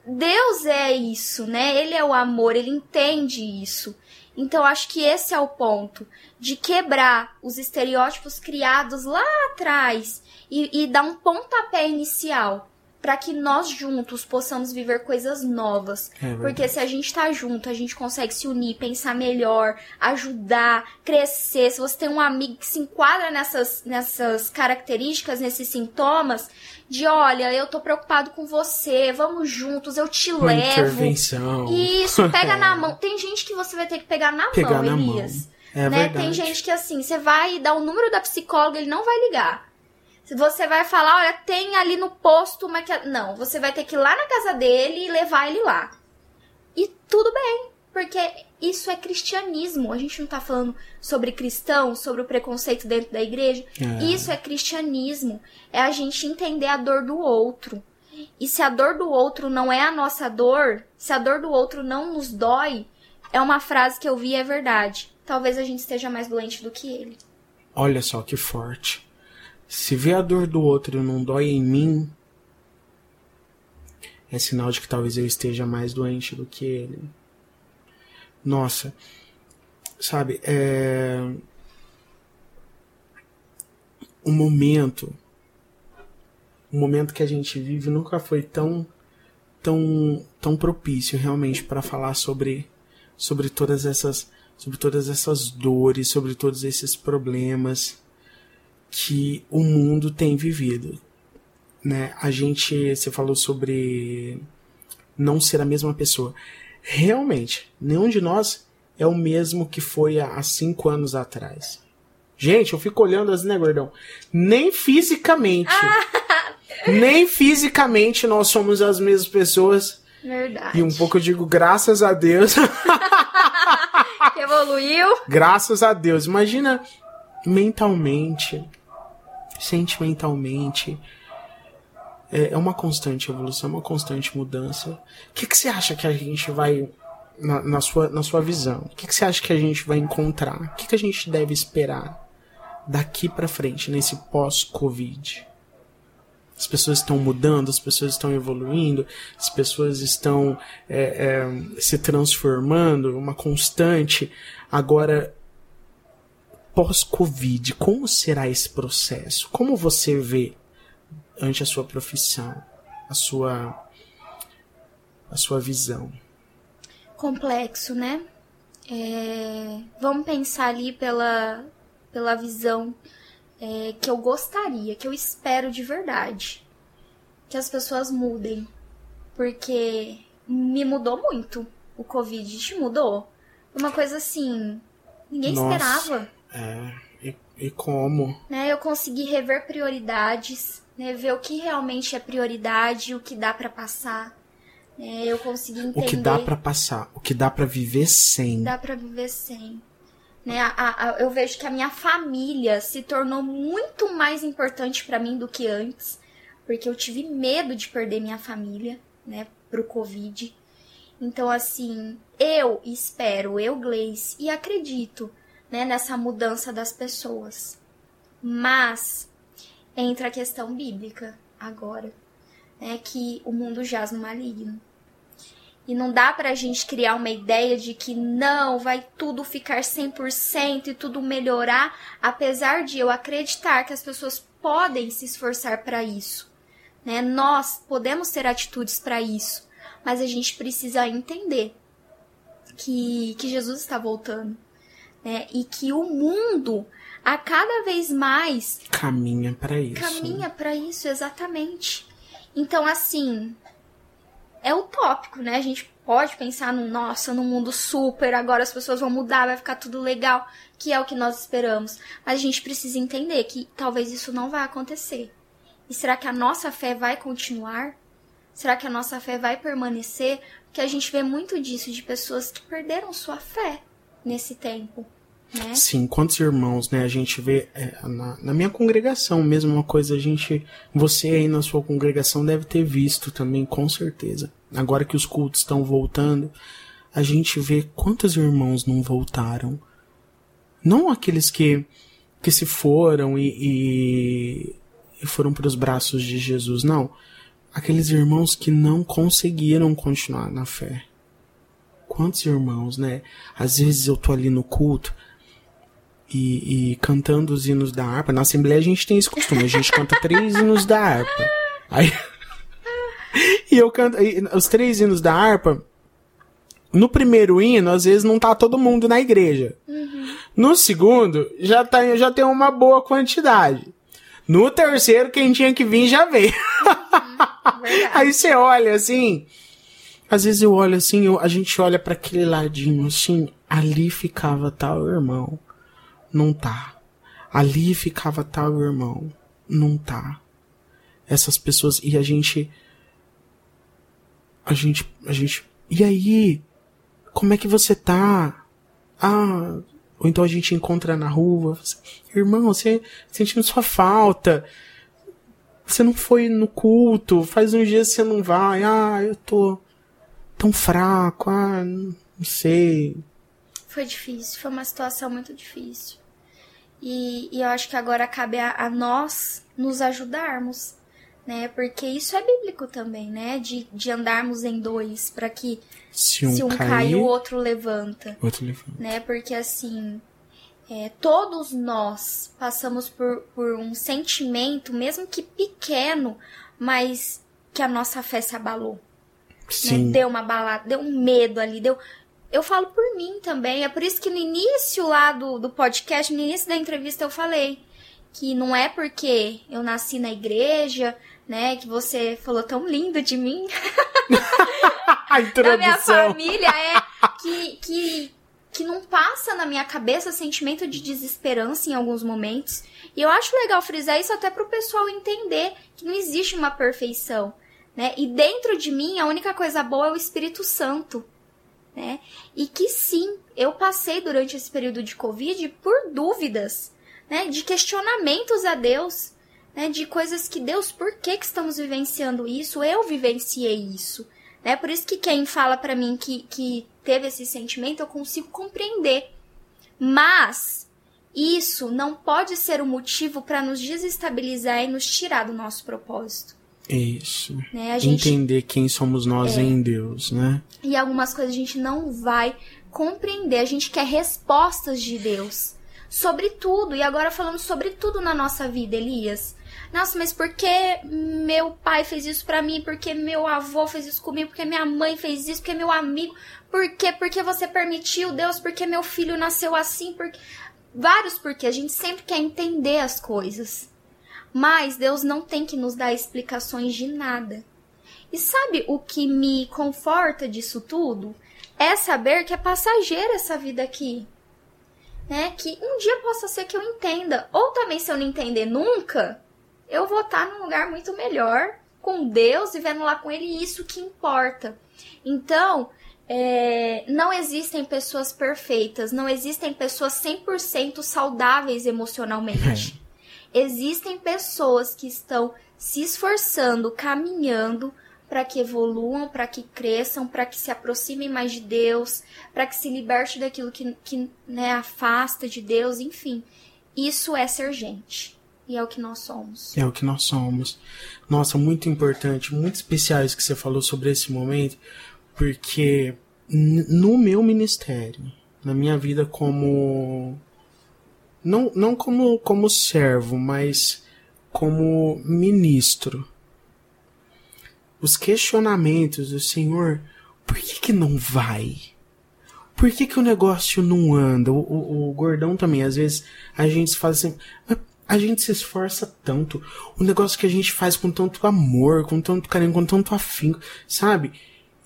Speaker 2: Deus é isso, né? Ele é o amor, ele entende isso. Então acho que esse é o ponto de quebrar os estereótipos criados lá atrás e, e dar um pontapé inicial para que nós juntos possamos viver coisas novas.
Speaker 1: É.
Speaker 2: Porque se a gente tá junto, a gente consegue se unir, pensar melhor, ajudar, crescer. Se você tem um amigo que se enquadra nessas, nessas características, nesses sintomas, de olha, eu tô preocupado com você, vamos juntos, eu te
Speaker 1: Uma
Speaker 2: levo.
Speaker 1: intervenção.
Speaker 2: Isso, pega na mão. Tem gente que você vai ter que pegar na
Speaker 1: Pegar
Speaker 2: mão,
Speaker 1: na mão.
Speaker 2: Elias.
Speaker 1: É
Speaker 2: né? Tem gente que assim, você vai dar o número da psicóloga, ele não vai ligar. Se você vai falar, olha, tem ali no posto uma que. Não, você vai ter que ir lá na casa dele e levar ele lá. E tudo bem, porque isso é cristianismo. A gente não tá falando sobre cristão, sobre o preconceito dentro da igreja.
Speaker 1: É.
Speaker 2: Isso é cristianismo. É a gente entender a dor do outro. E se a dor do outro não é a nossa dor, se a dor do outro não nos dói, é uma frase que eu vi e é verdade. Talvez a gente esteja mais doente do que ele.
Speaker 1: Olha só que forte. Se ver a dor do outro não dói em mim, é sinal de que talvez eu esteja mais doente do que ele. Nossa, sabe, é. O momento. O momento que a gente vive nunca foi tão. tão. tão propício realmente para falar sobre. sobre todas essas. sobre todas essas dores, sobre todos esses problemas que o mundo tem vivido. Né? A gente, você falou sobre não ser a mesma pessoa. Realmente, nenhum de nós é o mesmo que foi há cinco anos atrás. Gente, eu fico olhando assim, né, gordão? Nem fisicamente. nem fisicamente nós somos as mesmas pessoas.
Speaker 2: Verdade.
Speaker 1: E um pouco eu digo graças a Deus.
Speaker 2: Evoluiu.
Speaker 1: Graças a Deus. Imagina mentalmente, sentimentalmente. É, é uma constante evolução, uma constante mudança. O que, que você acha que a gente vai, na, na sua, na sua visão, o que, que você acha que a gente vai encontrar? O que, que a gente deve esperar daqui pra frente, nesse pós-Covid? As pessoas estão mudando, as pessoas estão evoluindo, as pessoas estão é, é, se transformando, uma constante. Agora, pós-Covid, como será esse processo? Como você vê ante a sua profissão, a sua a sua visão?
Speaker 2: Complexo, né? É, Vamos pensar ali pela, pela visão é, que eu gostaria, que eu espero de verdade que as pessoas mudem. Porque me mudou muito. O Covid te mudou. Uma coisa assim. Ninguém
Speaker 1: Nossa,
Speaker 2: esperava.
Speaker 1: É. E, e como?
Speaker 2: Né? Eu consegui rever prioridades, né? ver o que realmente é prioridade, o que dá para passar. Né? Eu consegui entender.
Speaker 1: O que dá para passar, o que dá para viver sem.
Speaker 2: Dá para viver sem. Né? A, a, eu vejo que a minha família se tornou muito mais importante para mim do que antes, porque eu tive medo de perder minha família, né, pro Covid. Então, assim, eu espero, eu, Gleice, e acredito né, nessa mudança das pessoas. Mas entra a questão bíblica agora, né, que o mundo jaz no maligno. E não dá pra gente criar uma ideia de que não, vai tudo ficar 100% e tudo melhorar, apesar de eu acreditar que as pessoas podem se esforçar para isso. Né? Nós podemos ter atitudes para isso, mas a gente precisa entender que, que Jesus está voltando. Né? E que o mundo, a cada vez mais.
Speaker 1: Caminha para isso.
Speaker 2: Caminha para isso, exatamente. Então, assim, é utópico, né? A gente pode pensar no nossa, num mundo super, agora as pessoas vão mudar, vai ficar tudo legal, que é o que nós esperamos. Mas a gente precisa entender que talvez isso não vai acontecer. E será que a nossa fé vai continuar? Será que a nossa fé vai permanecer? Porque a gente vê muito disso de pessoas que perderam sua fé nesse tempo. Né?
Speaker 1: Sim, quantos irmãos, né? A gente vê é, na, na, minha congregação mesmo uma coisa, a gente. Você aí na sua congregação deve ter visto também, com certeza. Agora que os cultos estão voltando, a gente vê quantos irmãos não voltaram. Não aqueles que, que se foram e, e, e foram para os braços de Jesus, não. Aqueles irmãos que não conseguiram continuar na fé. Quantos irmãos, né? Às vezes eu tô ali no culto, e, e, cantando os hinos da harpa. Na Assembleia a gente tem esse costume, a gente canta três hinos da harpa. Aí, e eu canto e, os três hinos da harpa. No primeiro hino, às vezes não tá todo mundo na igreja. Uhum. No segundo, já, tá, já tem uma boa quantidade. No terceiro, quem tinha que vir já veio. Uhum, Aí você olha assim. Às vezes eu olho assim, eu, a gente olha para aquele ladinho assim, ali ficava tal irmão não tá. Ali ficava tal irmão, não tá. Essas pessoas e a gente a gente a gente e aí? Como é que você tá? Ah, ou então a gente encontra na rua, irmão, você sentindo sua falta. Você não foi no culto, faz uns dias que você não vai. Ah, eu tô tão fraco. Ah, não sei.
Speaker 2: Foi difícil, foi uma situação muito difícil. E, e eu acho que agora cabe a, a, nós nos ajudarmos, né? Porque isso é bíblico também, né? De, de andarmos em dois, para que
Speaker 1: se um,
Speaker 2: se um
Speaker 1: cair,
Speaker 2: cai, o outro levanta.
Speaker 1: Outro levanta.
Speaker 2: Né? Porque assim, é, todos nós passamos por, por um sentimento, mesmo que pequeno, mas que a nossa fé se abalou. Né? Deu uma balada, deu um medo ali, deu eu falo por mim também. É por isso que no início lá do, do podcast, no início da entrevista, eu falei que não é porque eu nasci na igreja, né, que você falou tão lindo de mim.
Speaker 1: A
Speaker 2: da minha família é que, que, que não passa na minha cabeça sentimento de desesperança em alguns momentos. E eu acho legal frisar isso até pro pessoal entender que não existe uma perfeição, né? E dentro de mim, a única coisa boa é o Espírito Santo né? E que sim, eu passei durante esse período de Covid por dúvidas, né? De questionamentos a Deus, né? De coisas que Deus, por que, que estamos vivenciando isso? Eu vivenciei isso, né? Por isso que quem fala para mim que, que teve esse sentimento, eu consigo compreender. Mas isso não pode ser o um motivo para nos desestabilizar e nos tirar do nosso propósito.
Speaker 1: Isso.
Speaker 2: Né? Gente,
Speaker 1: Entender quem somos nós é, em Deus, né?
Speaker 2: E algumas coisas a gente não vai compreender. A gente quer respostas de Deus sobre tudo. E agora falando sobre tudo na nossa vida, Elias. Nossa, mas por que meu pai fez isso para mim? Por que meu avô fez isso comigo? Por que minha mãe fez isso? Por que meu amigo? Por que? Porque você permitiu, Deus? Porque meu filho nasceu assim? Porque vários porque a gente sempre quer entender as coisas. Mas Deus não tem que nos dar explicações de nada. E sabe o que me conforta disso tudo? É saber que é passageira essa vida aqui. Né? Que um dia possa ser que eu entenda. Ou também, se eu não entender nunca, eu vou estar num lugar muito melhor com Deus, vivendo lá com Ele, e isso que importa. Então, é, não existem pessoas perfeitas, não existem pessoas 100% saudáveis emocionalmente. Existem pessoas que estão se esforçando, caminhando para que evoluam, para que cresçam, para que se aproximem mais de Deus, para que se liberte daquilo que, que né, afasta de Deus, enfim. Isso é ser gente. E é o que nós somos.
Speaker 1: É o que nós somos. Nossa, muito importante, muito especiais que você falou sobre esse momento, porque no meu ministério, na minha vida como não, não como, como servo, mas como ministro. Os questionamentos do Senhor, por que que não vai? Por que que o negócio não anda? O, o, o gordão também, às vezes, a gente fala assim, a gente se esforça tanto. O negócio que a gente faz com tanto amor, com tanto carinho, com tanto afinco, sabe?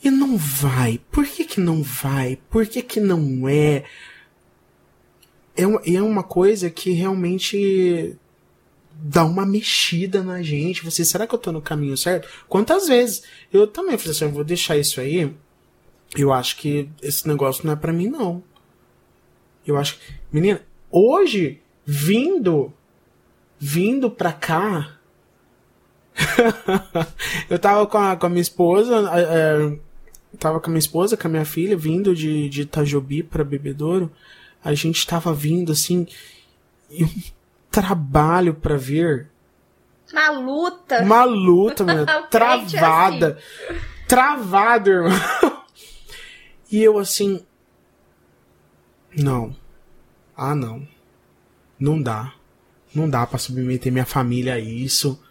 Speaker 1: E não vai. Por que que não vai? Por que que não é? É, uma, é uma coisa que realmente dá uma mexida na gente. Você, será que eu tô no caminho certo? Quantas vezes eu também falei assim, eu vou deixar isso aí. Eu acho que esse negócio não é para mim não. Eu acho, menina, hoje vindo vindo pra cá, eu tava com a, com a minha esposa, é, tava com a minha esposa, com a minha filha, vindo de, de Itajobi pra Bebedouro a gente estava vindo assim e um trabalho para ver.
Speaker 2: Uma luta.
Speaker 1: Uma luta meu, travada. assim. travado irmão. E eu assim não. Ah não. Não dá. Não dá para submeter minha família a isso.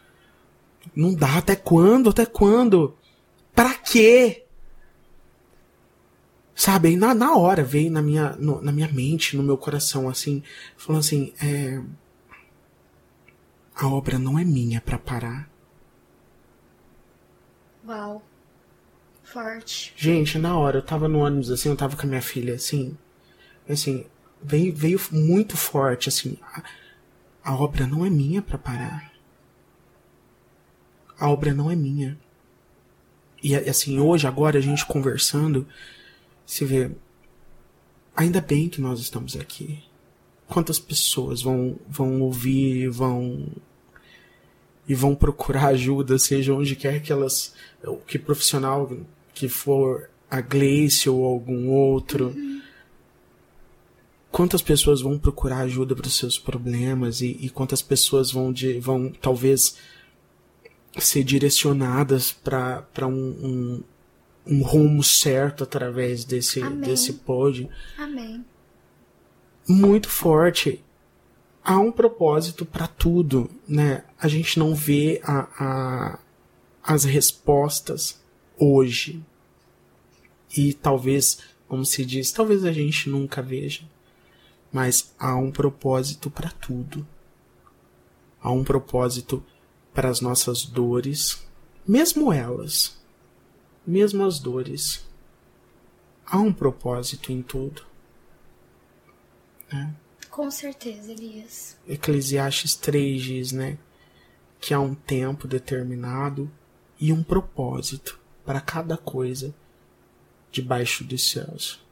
Speaker 1: Não dá. Até quando? Até quando? Para quê Sabe, aí na, na hora veio na minha, no, na minha mente, no meu coração, assim, falando assim, é, a obra não é minha para parar.
Speaker 2: Uau. Forte.
Speaker 1: Gente, na hora, eu tava no ônibus, assim, eu tava com a minha filha, assim, assim, veio, veio muito forte, assim, a, a obra não é minha para parar. A obra não é minha. E assim, hoje, agora, a gente conversando, se vê, ainda bem que nós estamos aqui. Quantas pessoas vão, vão ouvir, vão e vão procurar ajuda, seja onde quer que elas, que profissional que for, a Gleice ou algum outro. Uhum. Quantas pessoas vão procurar ajuda para os seus problemas e, e quantas pessoas vão, de, vão talvez ser direcionadas para um, um, um rumo certo através desse, desse pod.
Speaker 2: Amém.
Speaker 1: Muito forte. Há um propósito para tudo, né? A gente não vê a, a, as respostas hoje. E talvez, como se diz, talvez a gente nunca veja. Mas há um propósito para tudo. Há um propósito para as nossas dores, mesmo elas mesmo as dores. Há um propósito em tudo. Né?
Speaker 2: Com certeza, Elias.
Speaker 1: Eclesiastes 3 diz, né? Que há um tempo determinado e um propósito para cada coisa debaixo dos céus.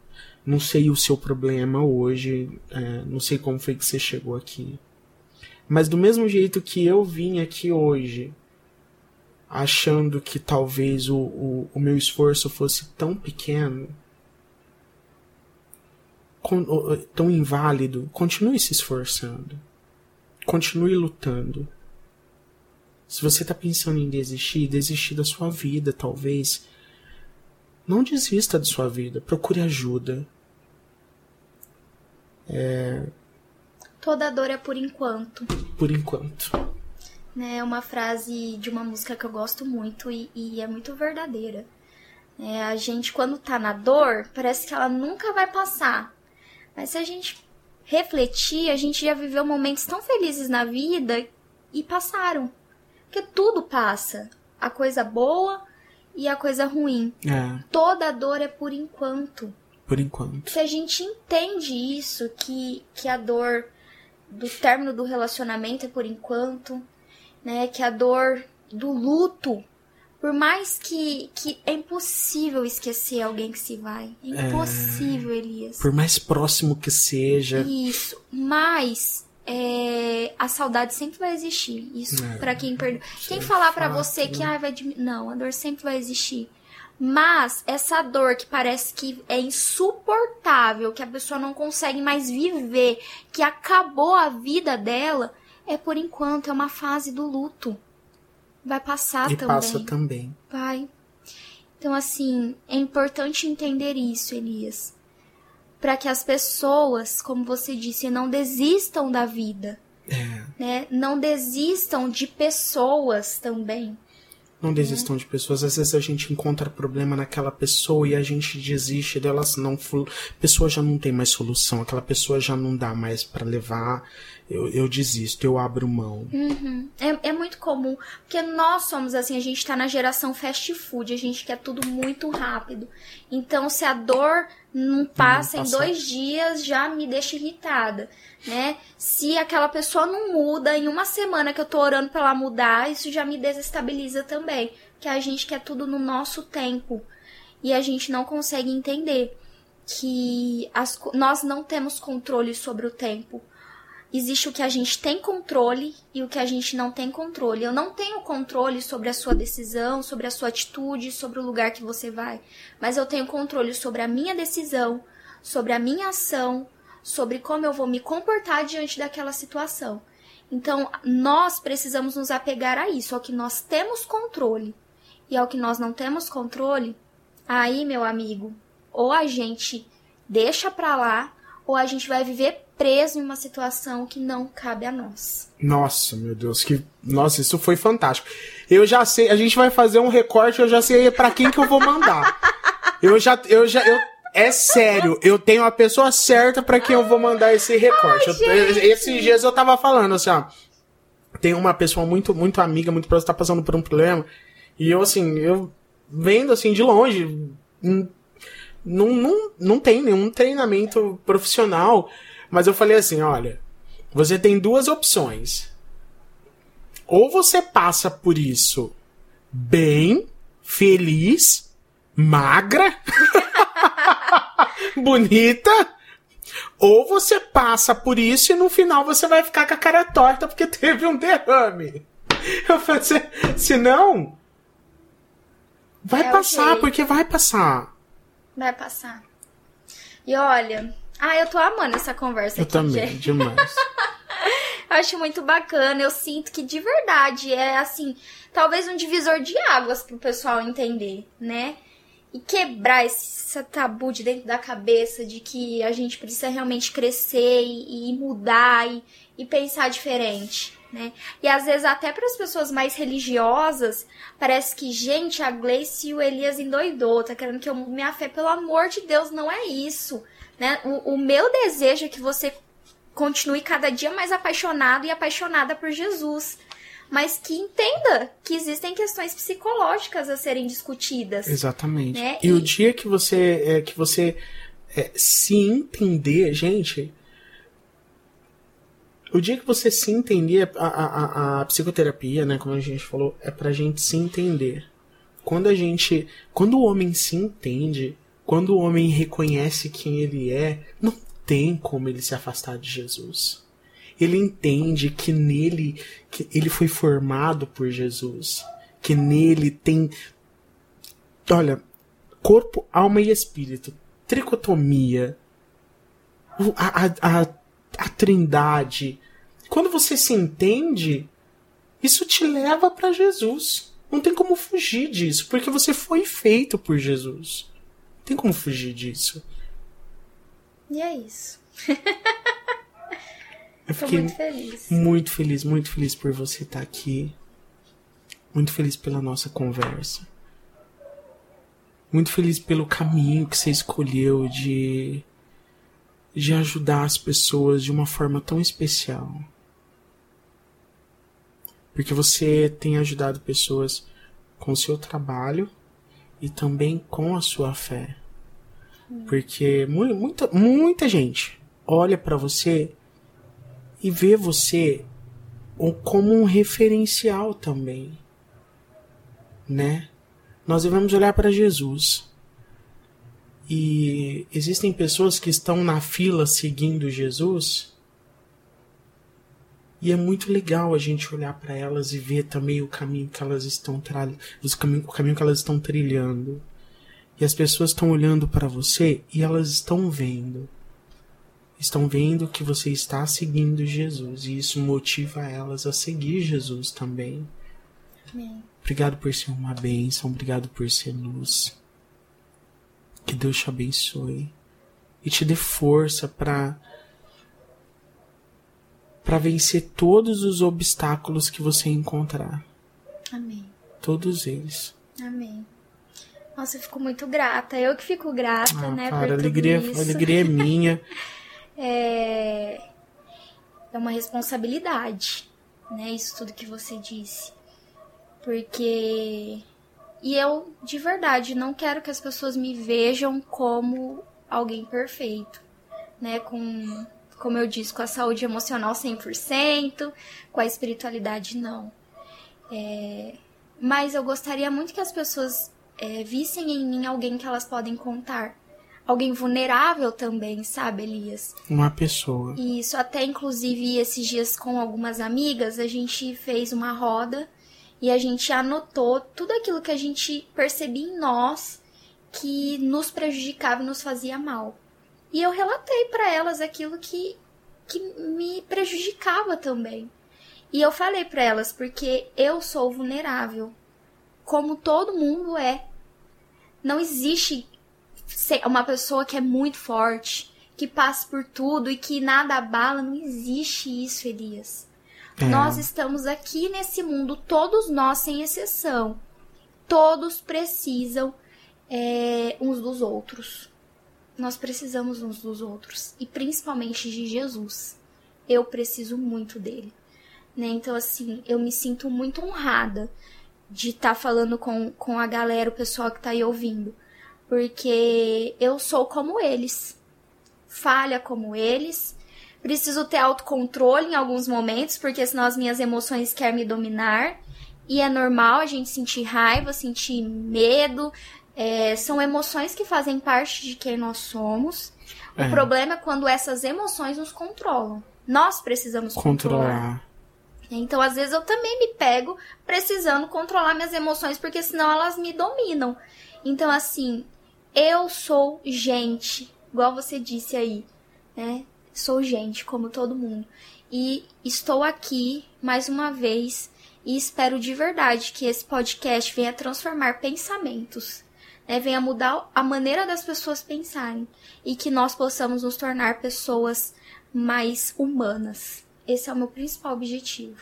Speaker 1: Não sei o seu problema hoje, é, não sei como foi que você chegou aqui. Mas do mesmo jeito que eu vim aqui hoje, achando que talvez o, o, o meu esforço fosse tão pequeno, tão inválido, continue se esforçando. Continue lutando. Se você está pensando em desistir, desistir da sua vida, talvez. Não desista de sua vida. Procure ajuda. É...
Speaker 2: Toda dor é por enquanto.
Speaker 1: Por enquanto
Speaker 2: né, é uma frase de uma música que eu gosto muito e, e é muito verdadeira. É, a gente, quando tá na dor, parece que ela nunca vai passar. Mas se a gente refletir, a gente já viveu momentos tão felizes na vida e passaram. Porque tudo passa. A coisa boa e a coisa ruim.
Speaker 1: É,
Speaker 2: Toda dor é por enquanto.
Speaker 1: por enquanto.
Speaker 2: Se a gente entende isso, que, que a dor do término do relacionamento é por enquanto, né? Que a dor do luto, por mais que, que é impossível esquecer alguém que se vai. É impossível, Elias.
Speaker 1: Por mais próximo que seja.
Speaker 2: Isso. Mas é, a saudade sempre vai existir. Isso
Speaker 1: É,
Speaker 2: pra quem perdeu. Quem
Speaker 1: é
Speaker 2: falar pra
Speaker 1: fato,
Speaker 2: você que ah, vai diminuir. Não, a dor sempre vai existir. Mas essa dor que parece que é insuportável, que a pessoa não consegue mais viver, que acabou a vida dela, é por enquanto, é uma fase do luto. Vai passar
Speaker 1: e
Speaker 2: também.
Speaker 1: passa também.
Speaker 2: Vai. Então, assim, é importante entender isso, Elias. Para que as pessoas, como você disse, não desistam da vida,
Speaker 1: É.
Speaker 2: né? Não desistam de pessoas também.
Speaker 1: Não desistam de pessoas. Às vezes a gente encontra problema naquela pessoa e a gente desiste delas. Não, pessoa já não tem mais solução. Aquela pessoa já não dá mais pra levar. Eu, eu desisto, eu abro mão.
Speaker 2: É, é muito comum, porque nós somos assim, a gente tá na geração fast food, a gente quer tudo muito rápido. Então, se a dor não passa em
Speaker 1: passa.
Speaker 2: dois dias, já me deixa irritada, né? Se aquela pessoa não muda em uma semana que eu tô orando pra ela mudar, isso já me desestabiliza também. Que a gente quer tudo no nosso tempo. E a gente não consegue entender que as nós não temos controle sobre o tempo existe o que a gente tem controle e o que a gente não tem controle. Eu não tenho controle sobre a sua decisão, sobre a sua atitude, sobre o lugar que você vai, mas eu tenho controle sobre a minha decisão, sobre a minha ação, sobre como eu vou me comportar diante daquela situação. Então, nós precisamos nos apegar a isso, ao que nós temos controle. E ao que nós não temos controle, aí, meu amigo, ou a gente deixa pra lá, ou a gente vai viver preso em uma situação que não cabe a nós.
Speaker 1: Nossa, meu Deus, que. Nossa, isso foi fantástico. Eu já sei, a gente vai fazer um recorte, eu já sei pra quem que eu vou mandar. Eu já. Eu já eu, é sério, eu tenho a pessoa certa pra quem eu vou mandar esse recorte. Eu- esses dias eu tava falando assim, ó. Tem uma pessoa muito, muito amiga, muito próxima, tá passando por um problema. E eu, assim, eu vendo assim de longe. Não, não, não tem nenhum treinamento profissional. Mas eu falei assim: olha, você tem duas opções. Ou você passa por isso bem, feliz, magra, bonita, ou você passa por isso e no final você vai ficar com a cara torta porque teve um derrame. Eu falei assim, se não, vai
Speaker 2: É
Speaker 1: passar,
Speaker 2: jeito.
Speaker 1: porque vai passar.
Speaker 2: Vai passar. E olha, ah, eu tô amando essa conversa
Speaker 1: Eu
Speaker 2: aqui,
Speaker 1: também,
Speaker 2: gente.
Speaker 1: demais.
Speaker 2: Eu acho muito bacana. Eu sinto que de verdade é assim, talvez um divisor de águas pro pessoal entender, né? E quebrar esse tabu de dentro da cabeça de que a gente precisa realmente crescer e, e mudar e, e pensar diferente. Né? E às vezes até para as pessoas mais religiosas, parece que, gente, a Gleice e o Elias endoidou, tá querendo que eu minha fé. Pelo amor de Deus, não é isso. Né? O, o meu desejo é que você continue cada dia mais apaixonado e apaixonada por Jesus. Mas que entenda que existem questões psicológicas a serem discutidas.
Speaker 1: Exatamente.
Speaker 2: Né?
Speaker 1: E, o
Speaker 2: E-
Speaker 1: dia que você é, que você é, se entender, gente, o dia que você se entender, a, a, a- a psicoterapia, né, como a gente falou, é pra gente se entender. Quando a gente, quando o homem se entende, quando o homem reconhece quem ele é, não tem como ele se afastar de Jesus. Ele entende que nele que ele foi formado por Jesus, que nele tem olha, corpo, alma e espírito, tricotomia, a, a, a, a trindade. Quando você se entende, isso te leva para Jesus. Não tem como fugir disso, porque você foi feito por Jesus. Tem como fugir disso.
Speaker 2: E é isso.
Speaker 1: Eu fiquei
Speaker 2: muito feliz.
Speaker 1: muito feliz, muito feliz por você estar aqui. Muito feliz pela nossa conversa. Muito feliz pelo caminho que você escolheu de de ajudar as pessoas de uma forma tão especial. Porque você tem ajudado pessoas com o seu trabalho e também com a sua fé. Porque muita, muita gente olha para você e vê você como um referencial também, né? Nós devemos olhar para Jesus. E existem pessoas que estão na fila seguindo Jesus. E é muito legal a gente olhar para elas e ver também o caminho que elas estão o caminho que elas estão trilhando. E as pessoas estão olhando para você e elas estão vendo. Estão vendo que você está seguindo Jesus e isso motiva elas a seguir Jesus também. Amém. Obrigado por ser uma bênção, obrigado por ser luz. Que Deus te abençoe e te dê força para para vencer todos os obstáculos que você encontrar.
Speaker 2: Amém.
Speaker 1: Todos eles.
Speaker 2: Amém. Nossa, eu fico muito grata. Eu que fico grata, ah, né? Cara, por
Speaker 1: alegria,
Speaker 2: tudo isso.
Speaker 1: alegria é minha.
Speaker 2: é... é uma responsabilidade, né? Isso tudo que você disse. Porque. E eu, de verdade, não quero que as pessoas me vejam como alguém perfeito, né? Com, como eu disse, com a saúde emocional 100%, com a espiritualidade não. É, mas eu gostaria muito que as pessoas é, vissem em mim alguém que elas podem contar. Alguém vulnerável também, sabe, Elias?
Speaker 1: Uma pessoa.
Speaker 2: Isso, até inclusive esses dias com algumas amigas, a gente fez uma roda e a gente anotou tudo aquilo que a gente percebia em nós que nos prejudicava e nos fazia mal. E eu relatei para elas aquilo que, que me prejudicava também. E eu falei para elas porque eu sou vulnerável, como todo mundo é. Não existe uma pessoa que é muito forte, que passa por tudo e que nada abala, não existe isso, Elias. É. Nós estamos aqui nesse mundo, todos nós, sem exceção. Todos precisam é, uns dos outros. Nós precisamos uns dos outros. E principalmente de Jesus. Eu preciso muito dele. Né? Então, assim, eu me sinto muito honrada de estar tá falando com, com a galera, o pessoal que está aí ouvindo. Porque eu sou como eles. Falha como eles Preciso ter autocontrole em alguns momentos, porque senão as minhas emoções querem me dominar. E é normal a gente sentir raiva, sentir medo. É, são emoções que fazem parte de quem nós somos. O é. problema é quando essas emoções nos controlam. Nós precisamos controlar. controlar. Então, às vezes, eu também me pego precisando controlar minhas emoções, porque senão elas me dominam. Então, assim, eu sou gente, igual você disse aí, né? Sou gente como todo mundo. E estou aqui mais uma vez e espero de verdade que esse podcast venha transformar pensamentos, né? venha mudar a maneira das pessoas pensarem e que nós possamos nos tornar pessoas mais humanas. Esse é o meu principal objetivo.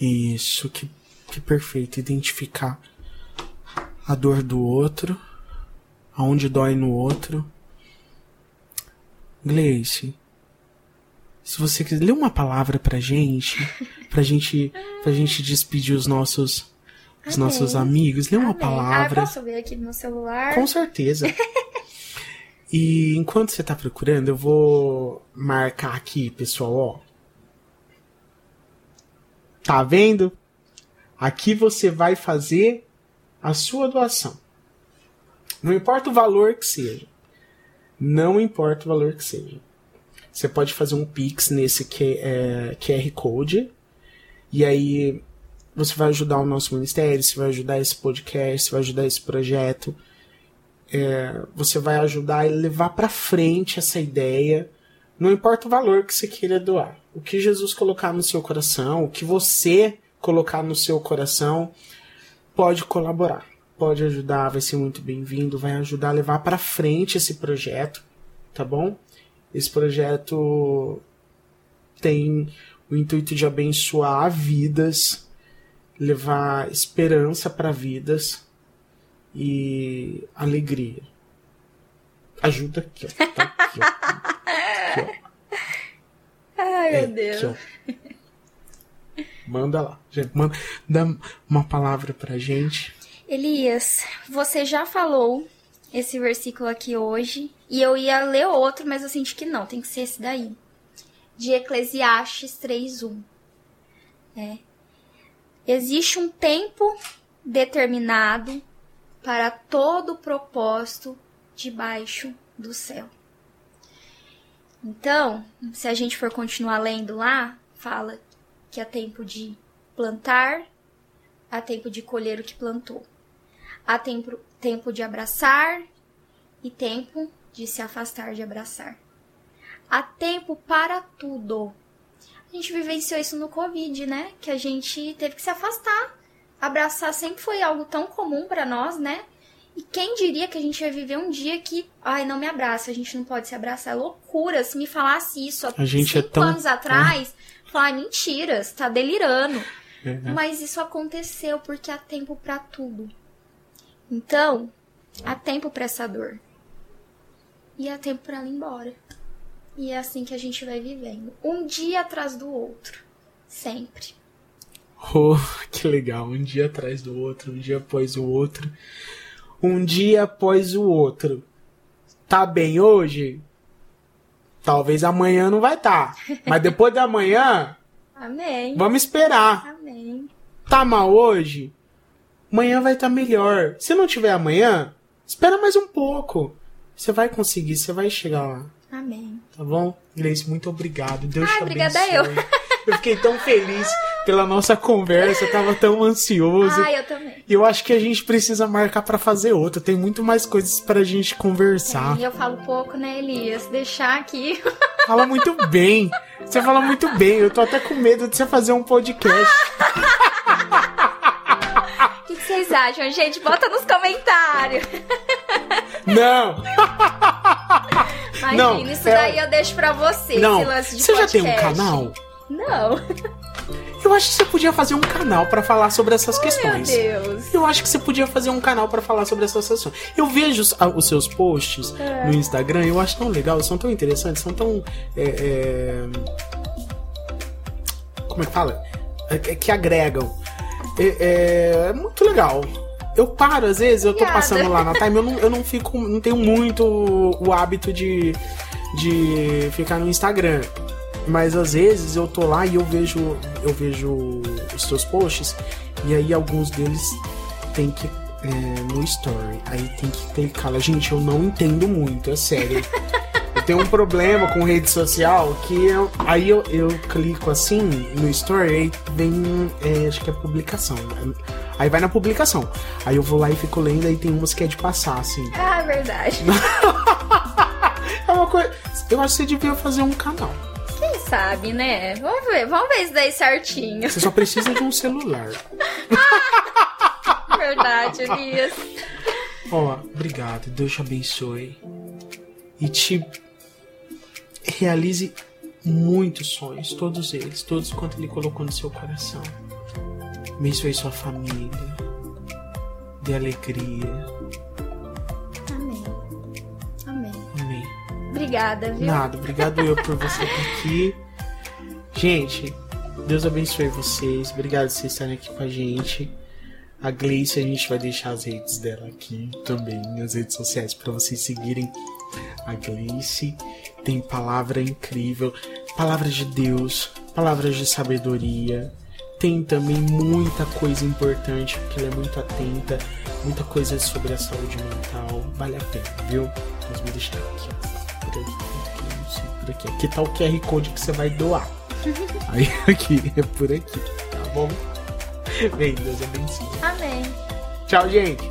Speaker 1: Isso, que, que perfeito. Identificar a dor do outro, aonde dói no outro. Gleice, se você quiser ler uma palavra pra gente, pra gente, pra gente despedir os nossos os Amém. nossos amigos, lê uma Amém. palavra.
Speaker 2: Ah, posso ver aqui no meu celular?
Speaker 1: Com certeza. e enquanto você tá procurando, eu vou marcar aqui, pessoal, ó. Tá vendo? Aqui você vai fazer a sua doação. Não importa o valor que seja. Não importa o valor que seja. Você pode fazer um Pix nesse Q, é, QR Code. E aí você vai ajudar o nosso ministério, você vai ajudar esse podcast, você vai ajudar esse projeto. É, você vai ajudar a levar para frente essa ideia. Não importa o valor que você queira doar. O que Jesus colocar no seu coração, o que você colocar no seu coração, pode colaborar, pode ajudar, vai ser muito bem-vindo, vai ajudar a levar para frente esse projeto, tá bom? Esse projeto tem o intuito de abençoar vidas, levar esperança para vidas e alegria. Ajuda aqui, ó. Tá aqui, ó. Aqui,
Speaker 2: Ai,
Speaker 1: É,
Speaker 2: meu Deus.
Speaker 1: aqui, ó. Manda lá. Gente, manda, dá uma palavra pra gente.
Speaker 2: Elias, você já falou esse versículo aqui hoje, e eu ia ler outro, mas eu senti que não, tem que ser esse daí. De Eclesiastes 3:1. É. Existe um tempo determinado para todo propósito debaixo do céu. Então, se a gente for continuar lendo lá, fala que há tempo de plantar, há tempo de colher o que plantou. Há tempo, tempo de abraçar e tempo de se afastar de abraçar. Há tempo para tudo. A gente vivenciou isso no Covid, né? Que a gente teve que se afastar. Abraçar sempre foi algo tão comum para nós, né? E quem diria que a gente ia viver um dia que, ai, não me abraça, a gente não pode se abraçar. É loucura. Se me falasse isso há
Speaker 1: A gente é
Speaker 2: cinco
Speaker 1: tão-
Speaker 2: anos atrás, falar, ai, mentira, você tá delirando.
Speaker 1: É, né?
Speaker 2: Mas isso aconteceu porque há tempo pra tudo. Então, há tempo pra essa dor. E há tempo pra ela ir embora. E é assim que a gente vai vivendo. Um dia atrás do outro. Sempre.
Speaker 1: Oh, que legal. Um dia atrás do outro, um dia após o outro. Um dia após o outro. Tá bem hoje? Talvez amanhã não vai estar. Mas depois da manhã,
Speaker 2: Amém.
Speaker 1: vamos esperar.
Speaker 2: Amém.
Speaker 1: Tá mal hoje? Amanhã vai estar melhor. Se não tiver amanhã, espera mais um pouco. Você vai conseguir, você vai chegar lá.
Speaker 2: Amém.
Speaker 1: Tá bom? Gleice, muito obrigado. Deus
Speaker 2: Ah,
Speaker 1: te
Speaker 2: obrigada
Speaker 1: abençoe. Eu fiquei tão feliz pela nossa conversa, eu tava tão ansioso.
Speaker 2: Ah, eu também.
Speaker 1: E eu acho que a gente precisa marcar pra fazer outra. Tem muito mais coisas pra gente conversar.
Speaker 2: E eu falo pouco, né, Elias? Deixar aqui.
Speaker 1: Fala muito bem. Você fala muito bem. Eu tô até com medo de você fazer um podcast.
Speaker 2: O que, que vocês acham, gente? Bota nos comentários.
Speaker 1: Não!
Speaker 2: Imagina,
Speaker 1: Não,
Speaker 2: isso
Speaker 1: é-
Speaker 2: daí eu deixo pra você.
Speaker 1: Não. Você já tem um
Speaker 2: podcast.
Speaker 1: canal?
Speaker 2: Não.
Speaker 1: Eu acho que você podia fazer um canal pra falar sobre essas
Speaker 2: Meu
Speaker 1: questões.
Speaker 2: Deus.
Speaker 1: Eu acho que você podia fazer um canal pra falar sobre essas questões. Eu vejo os, os seus posts
Speaker 2: É.
Speaker 1: no Instagram, eu acho tão legal, são tão interessantes, são tão. é, é, como é que fala? É, é que agregam. É- é muito legal. Eu paro, às vezes, eu tô passando lá na time, eu não, eu não fico. Não tenho muito o hábito de, de ficar no Instagram. Mas às vezes eu tô lá e eu vejo. Eu vejo os seus posts. E aí alguns deles tem que. é, no story. Aí tem que clicar lá. Gente, eu não entendo muito, é sério. Eu tenho um problema com rede social que eu, aí eu, eu clico assim no story, aí vem, é, acho que é publicação. Aí vai na publicação. Aí eu vou lá e fico lendo, aí tem umas que é de passar, assim.
Speaker 2: Ah, verdade.
Speaker 1: É uma coisa. Eu acho que você devia fazer um canal.
Speaker 2: Quem sabe, né? Vamos ver, vamos ver isso daí certinho.
Speaker 1: Você só precisa de um celular.
Speaker 2: Verdade, Elias.
Speaker 1: Ó, obrigado. Deus te abençoe. E te realize muitos sonhos, todos eles, todos quanto ele colocou no seu coração. Abençoe sua família. Dê alegria.
Speaker 2: Amém. Amém.
Speaker 1: Amém.
Speaker 2: Obrigada, viu?
Speaker 1: Nada, obrigado eu por você estar aqui. Gente, Deus abençoe vocês. Obrigado por vocês estarem aqui com a gente. A Gleice, a gente vai deixar as redes dela aqui também, as redes sociais, para vocês seguirem a Gleice. Tem palavra incrível, palavras de Deus, palavras de sabedoria. Tem também muita coisa importante, porque ela é muito atenta, muita coisa sobre a saúde mental. Vale a pena, viu? Vamos me deixar aqui, ó. Por aqui, aqui, não sei, por aqui. Aqui tá o QR Code que você vai doar. Aí aqui, é por aqui, tá bom? Bem, Deus abençoe.
Speaker 2: Amém.
Speaker 1: Tchau, gente.